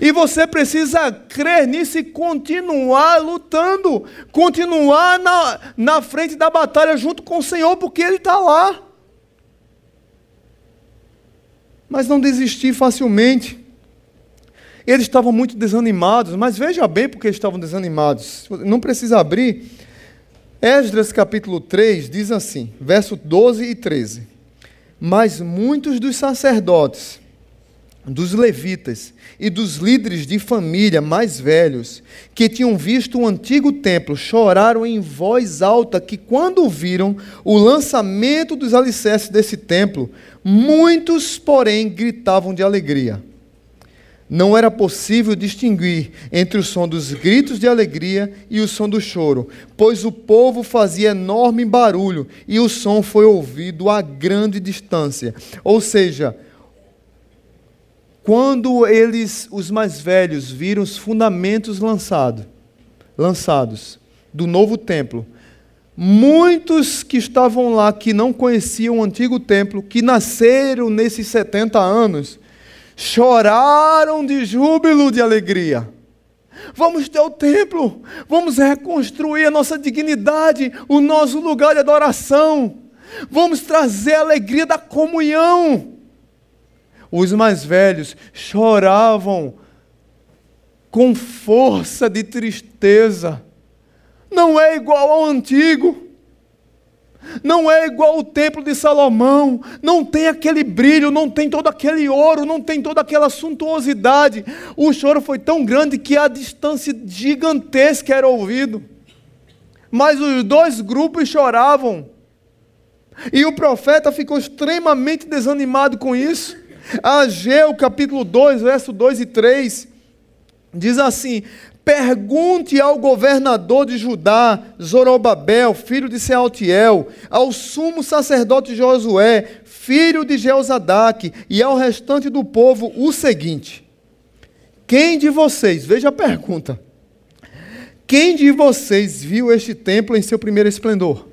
E você precisa crer nisso e continuar lutando, continuar na, na frente da batalha junto com o Senhor, porque Ele está lá mas não desisti facilmente. Eles estavam muito desanimados, mas veja bem porque estavam desanimados. Não precisa abrir. Esdras capítulo 3 diz assim, verso 12 e 13. Mas muitos dos sacerdotes, dos levitas e dos líderes de família mais velhos, que tinham visto o antigo templo, choraram em voz alta que, quando viram o lançamento dos alicerces desse templo, muitos, porém, gritavam de alegria. Não era possível distinguir entre o som dos gritos de alegria e o som do choro, pois o povo fazia enorme barulho e o som foi ouvido a grande distância. Ou seja, quando eles, os mais velhos, viram os fundamentos lançado, lançados do novo templo, muitos que estavam lá, que não conheciam o antigo templo, que nasceram nesses 70 anos, choraram de júbilo, de alegria. Vamos ter o templo, vamos reconstruir a nossa dignidade, o nosso lugar de adoração, vamos trazer a alegria da comunhão. Os mais velhos choravam com força de tristeza. Não é igual ao antigo. Não é igual o templo de Salomão, não tem aquele brilho, não tem todo aquele ouro, não tem toda aquela suntuosidade. O choro foi tão grande que a distância gigantesca era ouvido. Mas os dois grupos choravam. E o profeta ficou extremamente desanimado com isso. Ageu capítulo 2, verso 2 e 3, diz assim: Pergunte ao governador de Judá, Zorobabel, filho de Sealtiel, ao sumo sacerdote Josué, filho de Jeozadaque, e ao restante do povo o seguinte: Quem de vocês, veja a pergunta, quem de vocês viu este templo em seu primeiro esplendor?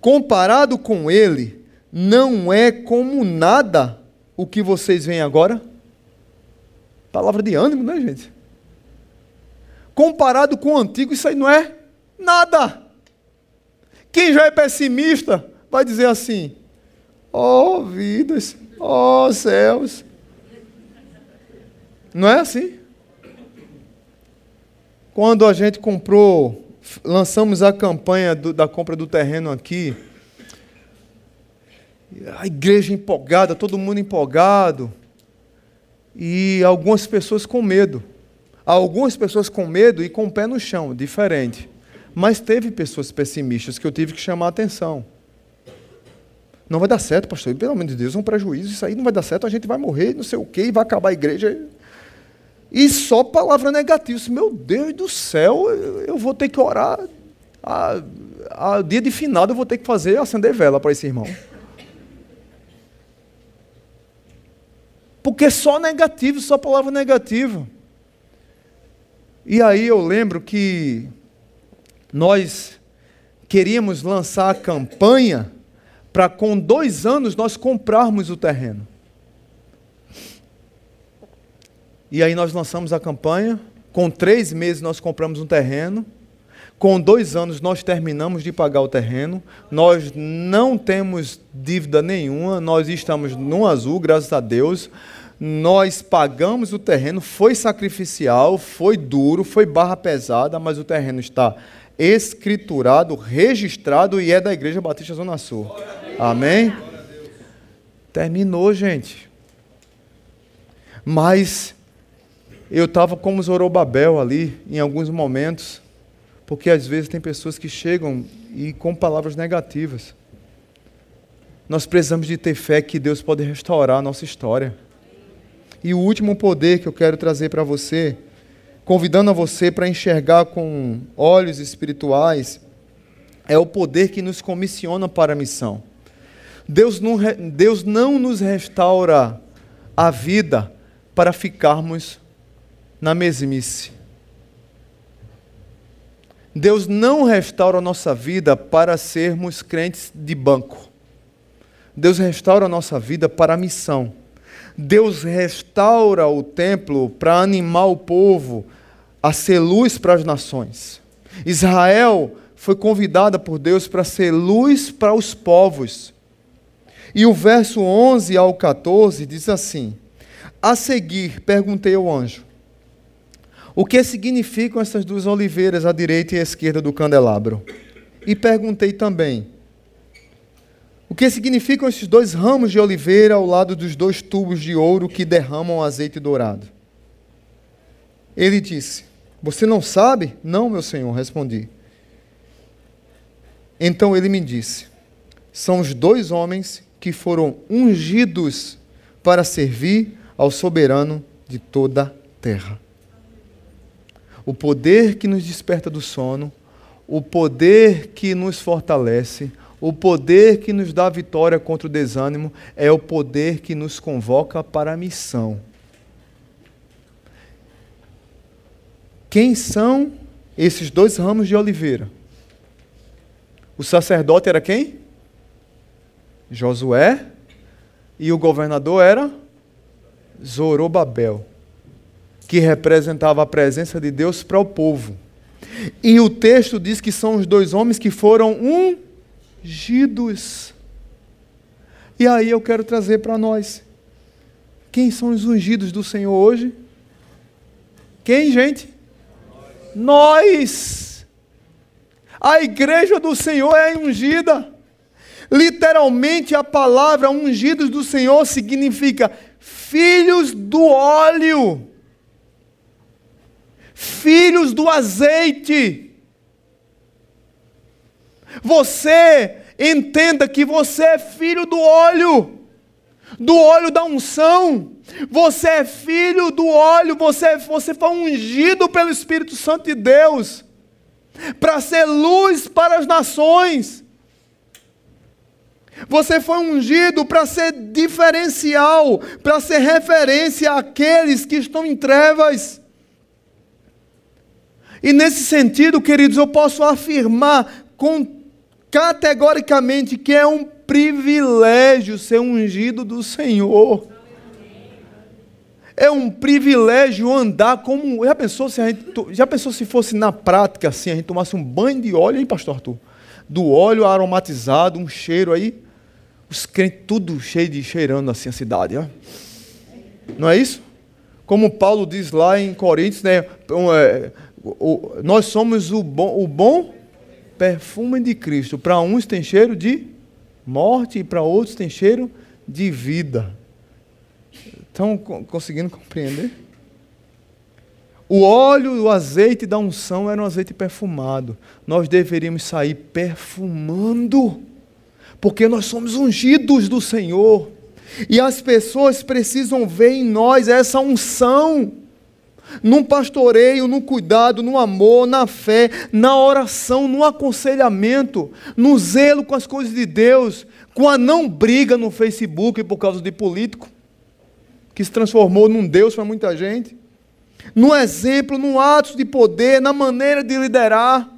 Comparado com ele, não é como nada o que vocês veem agora? Palavra de ânimo, né, gente? Comparado com o antigo, isso aí não é nada. Quem já é pessimista vai dizer assim: oh, vidas, oh, céus. Não é assim? Quando a gente comprou lançamos a campanha do, da compra do terreno aqui. A igreja empolgada, todo mundo empolgado. E algumas pessoas com medo. Algumas pessoas com medo e com o pé no chão, diferente. Mas teve pessoas pessimistas que eu tive que chamar a atenção. Não vai dar certo, pastor. Pelo amor de Deus, é um prejuízo. Isso aí não vai dar certo, a gente vai morrer, não sei o quê, e vai acabar a igreja. E só palavra negativa. Meu Deus do céu, eu vou ter que orar. A, a dia de final eu vou ter que fazer acender vela para esse irmão. Porque só negativo, só palavra negativa. E aí eu lembro que nós queríamos lançar a campanha para com dois anos nós comprarmos o terreno. E aí nós lançamos a campanha, com três meses nós compramos um terreno, com dois anos nós terminamos de pagar o terreno, nós não temos dívida nenhuma, nós estamos no azul, graças a Deus. Nós pagamos o terreno, foi sacrificial, foi duro, foi barra pesada, mas o terreno está escriturado, registrado e é da Igreja Batista Zona Sul. Amém? Terminou, gente. Mas eu estava como Zorobabel ali, em alguns momentos, porque às vezes tem pessoas que chegam e com palavras negativas. Nós precisamos de ter fé que Deus pode restaurar a nossa história. E o último poder que eu quero trazer para você, convidando a você para enxergar com olhos espirituais, é o poder que nos comissiona para a missão. Deus não, Deus não nos restaura a vida para ficarmos na mesmice. Deus não restaura a nossa vida para sermos crentes de banco. Deus restaura a nossa vida para a missão. Deus restaura o templo para animar o povo a ser luz para as nações. Israel foi convidada por Deus para ser luz para os povos. E o verso 11 ao 14 diz assim: A seguir, perguntei ao anjo: O que significam essas duas oliveiras à direita e à esquerda do candelabro? E perguntei também: O que significam esses dois ramos de oliveira ao lado dos dois tubos de ouro que derramam azeite dourado? Ele disse: Você não sabe? Não, meu senhor, respondi. Então ele me disse: São os dois homens que foram ungidos para servir ao soberano de toda a terra. O poder que nos desperta do sono, o poder que nos fortalece, o poder que nos dá vitória contra o desânimo é o poder que nos convoca para a missão. Quem são esses dois ramos de oliveira? O sacerdote era quem? Josué e o governador era Zorobabel, que representava a presença de Deus para o povo. E o texto diz que são os dois homens que foram ungidos. E aí eu quero trazer para nós. Quem são os ungidos do Senhor hoje? Quem, gente? Nós. A igreja do Senhor é ungida. Literalmente, a palavra ungidos do Senhor significa filhos do óleo, filhos do azeite. Você entenda que você é filho do óleo, do óleo da unção. Você é filho do óleo, você, você foi ungido pelo Espírito Santo de Deus para ser luz para as nações. Você foi ungido para ser diferencial, para ser referência àqueles que estão em trevas. E nesse sentido, queridos, eu posso afirmar com, categoricamente que é um privilégio ser ungido do Senhor. É um privilégio andar como. Já pensou se, a gente, já pensou se fosse na prática assim, a gente tomasse um banho de óleo, hein, pastor Arthur? Do óleo aromatizado, um cheiro aí. Os crentes tudo cheio de cheirando assim a cidade. Ó. Não é isso? Como Paulo diz lá em Coríntios, né? O, nós somos o bom, o bom perfume de Cristo. Para uns tem cheiro de morte e para outros tem cheiro de vida. Estão conseguindo compreender? O óleo, o azeite da unção era um azeite perfumado. Nós deveríamos sair perfumando, porque nós somos ungidos do Senhor. E as pessoas precisam ver em nós essa unção num pastoreio, no cuidado, no amor, na fé, na oração, no aconselhamento, no zelo com as coisas de Deus, com a não briga no Facebook por causa de político, que se transformou num Deus para muita gente, no exemplo, no ato de poder, na maneira de liderar.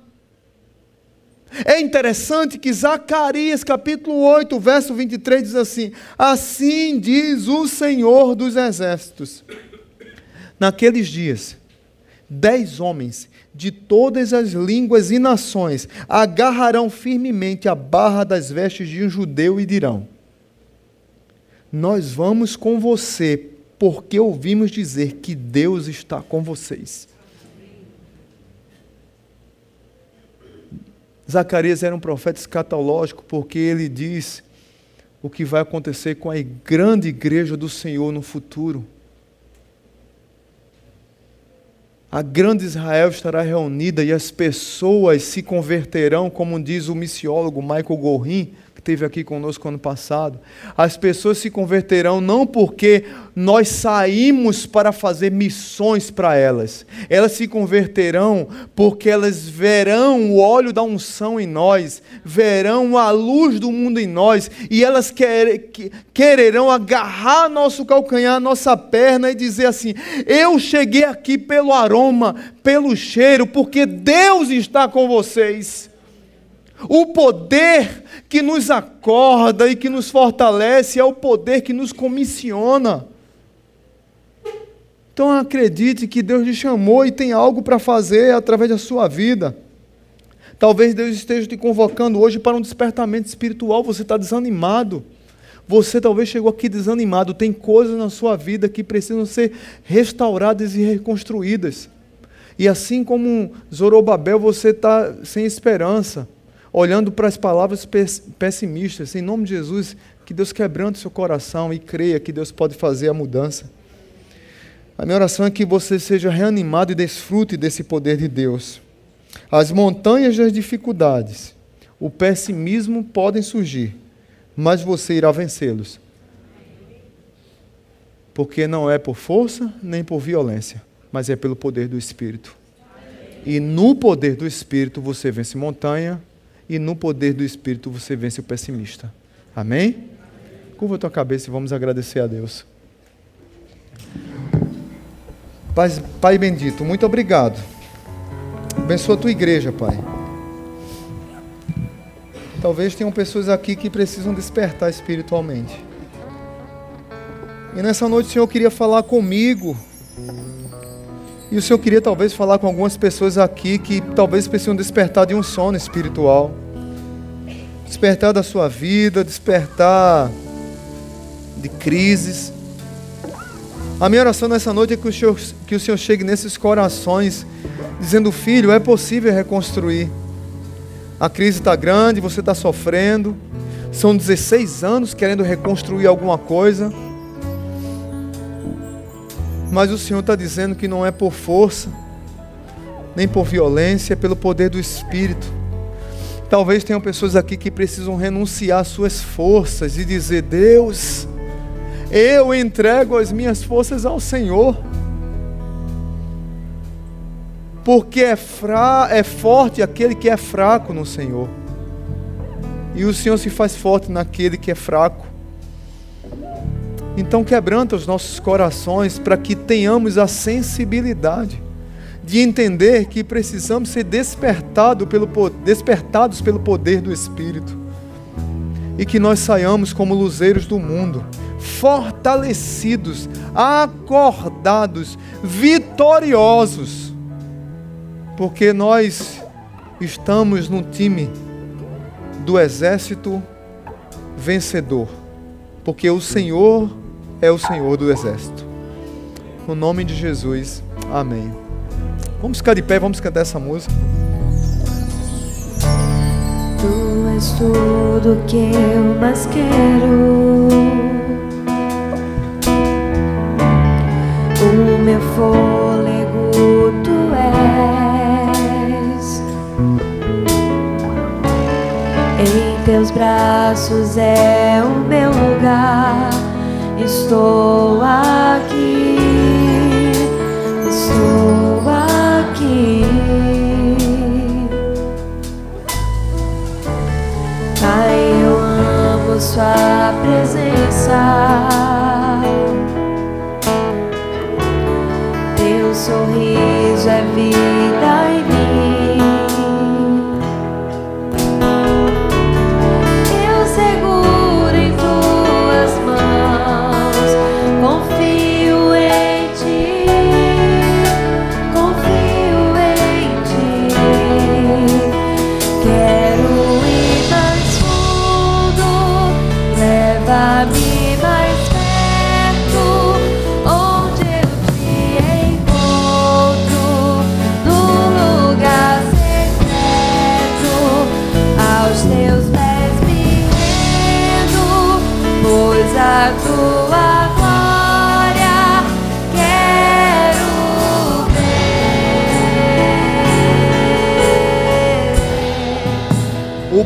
É interessante que Zacarias, capítulo 8, verso 23, diz assim: Assim diz o Senhor dos Exércitos Naqueles dias, dez homens de todas as línguas e nações agarrarão firmemente a barra das vestes de um judeu e dirão: Nós vamos com você, porque ouvimos dizer que Deus está com vocês. Zacarias era um profeta escatológico porque ele diz o que vai acontecer com a grande igreja do Senhor no futuro. A grande Israel estará reunida e as pessoas se converterão, como diz o missiólogo Michael Gorin, esteve aqui conosco ano passado, as pessoas se converterão não porque nós saímos para fazer missões para elas, elas se converterão porque elas verão o óleo da unção em nós, verão a luz do mundo em nós, e elas quer, quererão agarrar nosso calcanhar, nossa perna e dizer assim: Eu cheguei aqui pelo aroma, pelo cheiro, porque Deus está com vocês. O poder que nos acorda e que nos fortalece é o poder que nos comissiona. Então acredite que Deus lhe chamou e tem algo para fazer através da sua vida. Talvez Deus esteja te convocando hoje para um despertamento espiritual. Você está desanimado. Você talvez chegou aqui desanimado. Tem coisas na sua vida que precisam ser restauradas e reconstruídas. E assim como Zorobabel, você está sem esperança olhando para as palavras pessimistas. Em nome de Jesus, que Deus quebrante seu coração e creia que Deus pode fazer a mudança. A minha oração é que você seja reanimado e desfrute desse poder de Deus. As montanhas das dificuldades, o pessimismo podem surgir, mas você irá vencê-los. Porque não é por força nem por violência, mas é pelo poder do Espírito. E no poder do Espírito você vence montanha, e no poder do Espírito você vence o pessimista. Amém? Curva a tua cabeça e vamos agradecer a Deus. Pai, pai bendito, muito obrigado. Abençoa a tua igreja, Pai. Talvez tenham pessoas aqui que precisam despertar espiritualmente. E nessa noite o Senhor queria falar comigo e o Senhor queria talvez falar com algumas pessoas aqui que talvez precisam despertar de um sono espiritual. Despertar da sua vida, despertar de crises. A minha oração nessa noite é que o Senhor, que o Senhor chegue nesses corações, dizendo: Filho, é possível reconstruir. A crise está grande, você está sofrendo. São 16 anos querendo reconstruir alguma coisa. Mas o Senhor está dizendo que não é por força, nem por violência, é pelo poder do Espírito. Talvez tenham pessoas aqui que precisam renunciar às suas forças e dizer: Deus, eu entrego as minhas forças ao Senhor. Porque é, fra... é forte aquele que é fraco no Senhor. E o Senhor se faz forte naquele que é fraco. Então quebranta os nossos corações para que tenhamos a sensibilidade de entender que precisamos ser despertado pelo, despertados pelo poder do Espírito. E que nós saiamos como luzeiros do mundo, fortalecidos, acordados, vitoriosos, porque nós estamos no time do exército vencedor, porque o Senhor é o Senhor do exército. No nome de Jesus, amém. Vamos ficar de pé, vamos cantar essa música. Tu és tudo que eu mais quero. O meu fôlego tu és. Em teus braços é o meu lugar. Estou aqui. Estou aqui. Pai, eu amo Sua presença. Teu sorriso é vida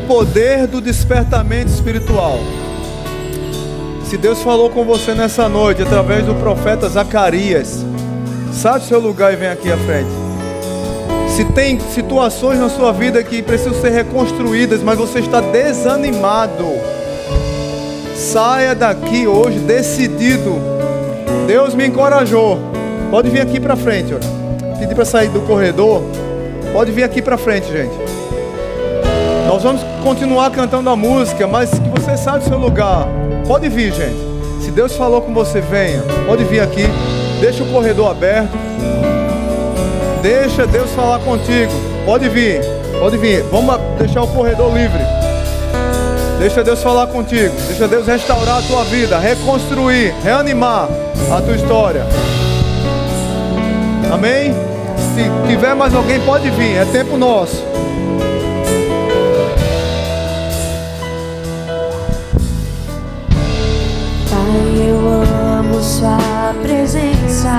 Poder do despertamento espiritual. Se Deus falou com você nessa noite através do profeta Zacarias, sai do seu lugar e vem aqui à frente. Se tem situações na sua vida que precisam ser reconstruídas, mas você está desanimado, saia daqui hoje decidido. Deus me encorajou. Pode vir aqui para frente, ó. Pedir para sair do corredor. Pode vir aqui para frente, gente. Nós vamos continuar cantando a música, mas que você saia do seu lugar. Pode vir, gente. Se Deus falou com você, venha. Pode vir aqui. Deixa o corredor aberto. Deixa Deus falar contigo. Pode vir. Pode vir. Vamos deixar o corredor livre. Deixa Deus falar contigo. Deixa Deus restaurar a tua vida, reconstruir, reanimar a tua história. Amém? Se tiver mais alguém, pode vir. É tempo nosso. Sua presença.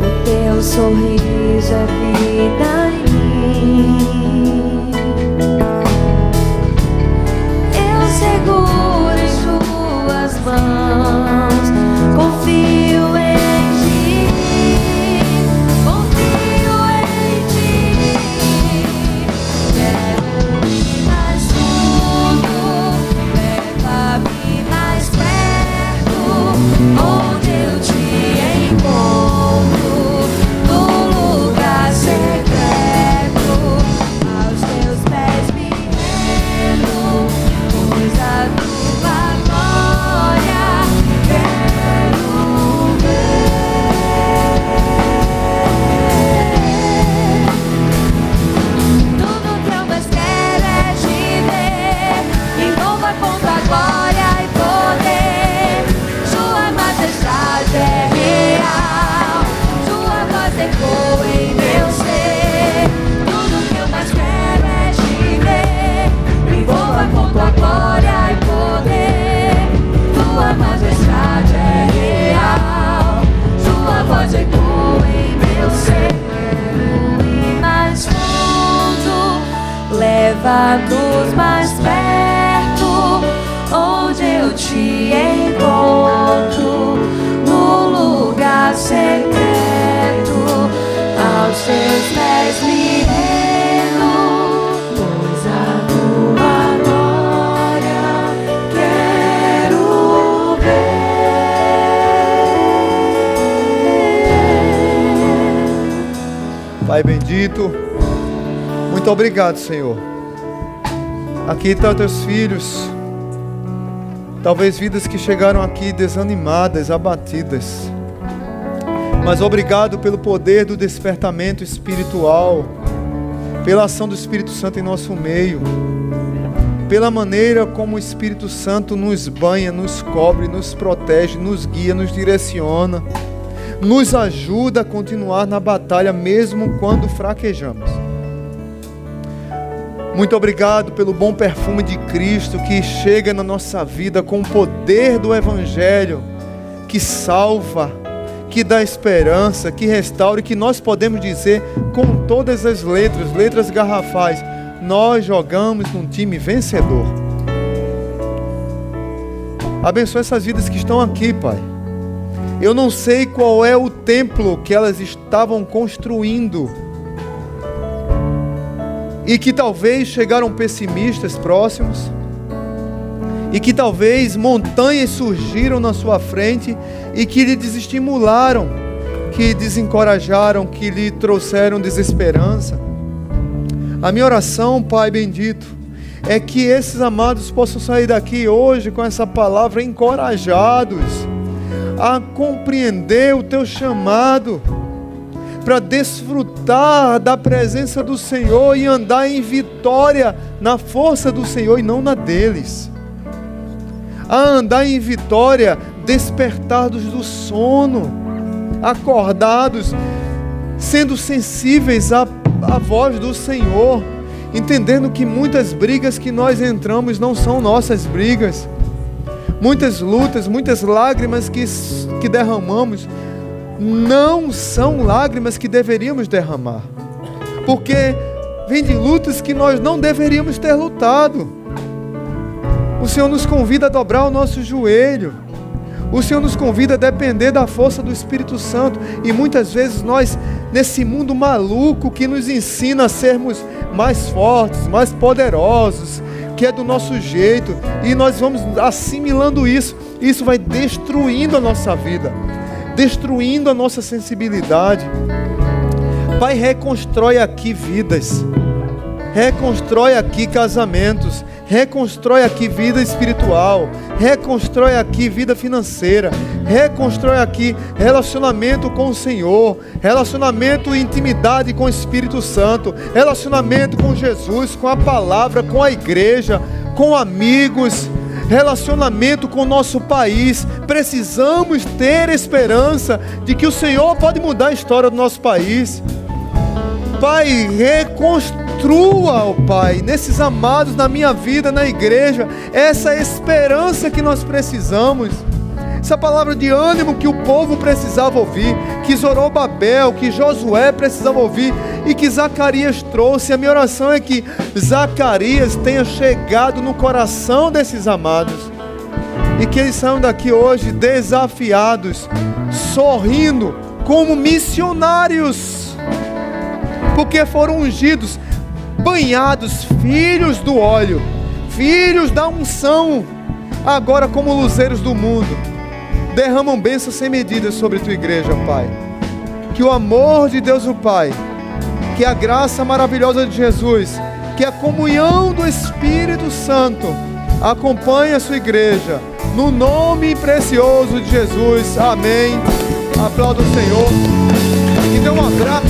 O Teu sorriso é vida em mim. Eu seguro em Suas mãos, muito obrigado, Senhor. Aqui estão teus filhos, talvez vidas que chegaram aqui desanimadas, abatidas. Mas obrigado pelo poder do despertamento espiritual, pela ação do Espírito Santo em nosso meio, pela maneira como o Espírito Santo nos banha, nos cobre, nos protege, nos guia, nos direciona. nos ajuda a continuar na batalha mesmo quando fraquejamos. Muito obrigado pelo bom perfume de Cristo que chega na nossa vida com o poder do Evangelho, que salva, que dá esperança, que restaura e que nós podemos dizer com todas as letras, letras garrafais, nós jogamos num time vencedor. Abençoe essas vidas que estão aqui, Pai. Eu não sei qual é o templo que elas estavam construindo e que talvez chegaram pessimistas próximos, e que talvez montanhas surgiram na sua frente e que lhe desestimularam, que desencorajaram, que lhe trouxeram desesperança. A minha oração, Pai bendito, é que esses amados possam sair daqui hoje com essa palavra encorajados a compreender o teu chamado para desfrutar da presença do Senhor e andar em vitória na força do Senhor e não na deles. A andar em vitória, despertados do sono, acordados, sendo sensíveis à, à voz do Senhor, entendendo que muitas brigas que nós entramos não são nossas brigas, muitas lutas, muitas lágrimas que, que derramamos não são lágrimas que deveríamos derramar, porque vem de lutas que nós não deveríamos ter lutado. O Senhor nos convida a dobrar o nosso joelho. O Senhor nos convida a depender da força do Espírito Santo. E muitas vezes nós, nesse mundo maluco que nos ensina a sermos mais fortes, mais poderosos, que é do nosso jeito, e nós vamos assimilando isso, isso vai destruindo a nossa vida destruindo a nossa sensibilidade. Pai, reconstrói aqui vidas, reconstrói aqui casamentos, reconstrói aqui vida espiritual, reconstrói aqui vida financeira, reconstrói aqui relacionamento com o Senhor, relacionamento e intimidade com o Espírito Santo, relacionamento com Jesus, com a palavra, com a igreja, com amigos relacionamento com o nosso país. Precisamos ter esperança de que o Senhor pode mudar a história do nosso país. Pai, reconstrua, ó Pai, nesses amados na minha vida, na igreja, essa esperança que nós precisamos essa palavra de ânimo que o povo precisava ouvir, que Zorobabel, que Josué precisava ouvir e que Zacarias trouxe. A minha oração é que Zacarias tenha chegado no coração desses amados e que eles saiam daqui hoje desafiados, sorrindo como missionários, porque foram ungidos, banhados, filhos do óleo, filhos da unção, agora como luzeiros do mundo derramam bênçãos sem medida sobre tua igreja, Pai. Que o amor de Deus, o Pai, que a graça maravilhosa de Jesus, que a comunhão do Espírito Santo acompanhe a sua igreja. No nome precioso de Jesus. Amém. Aplauda o Senhor. Que dê um abraço.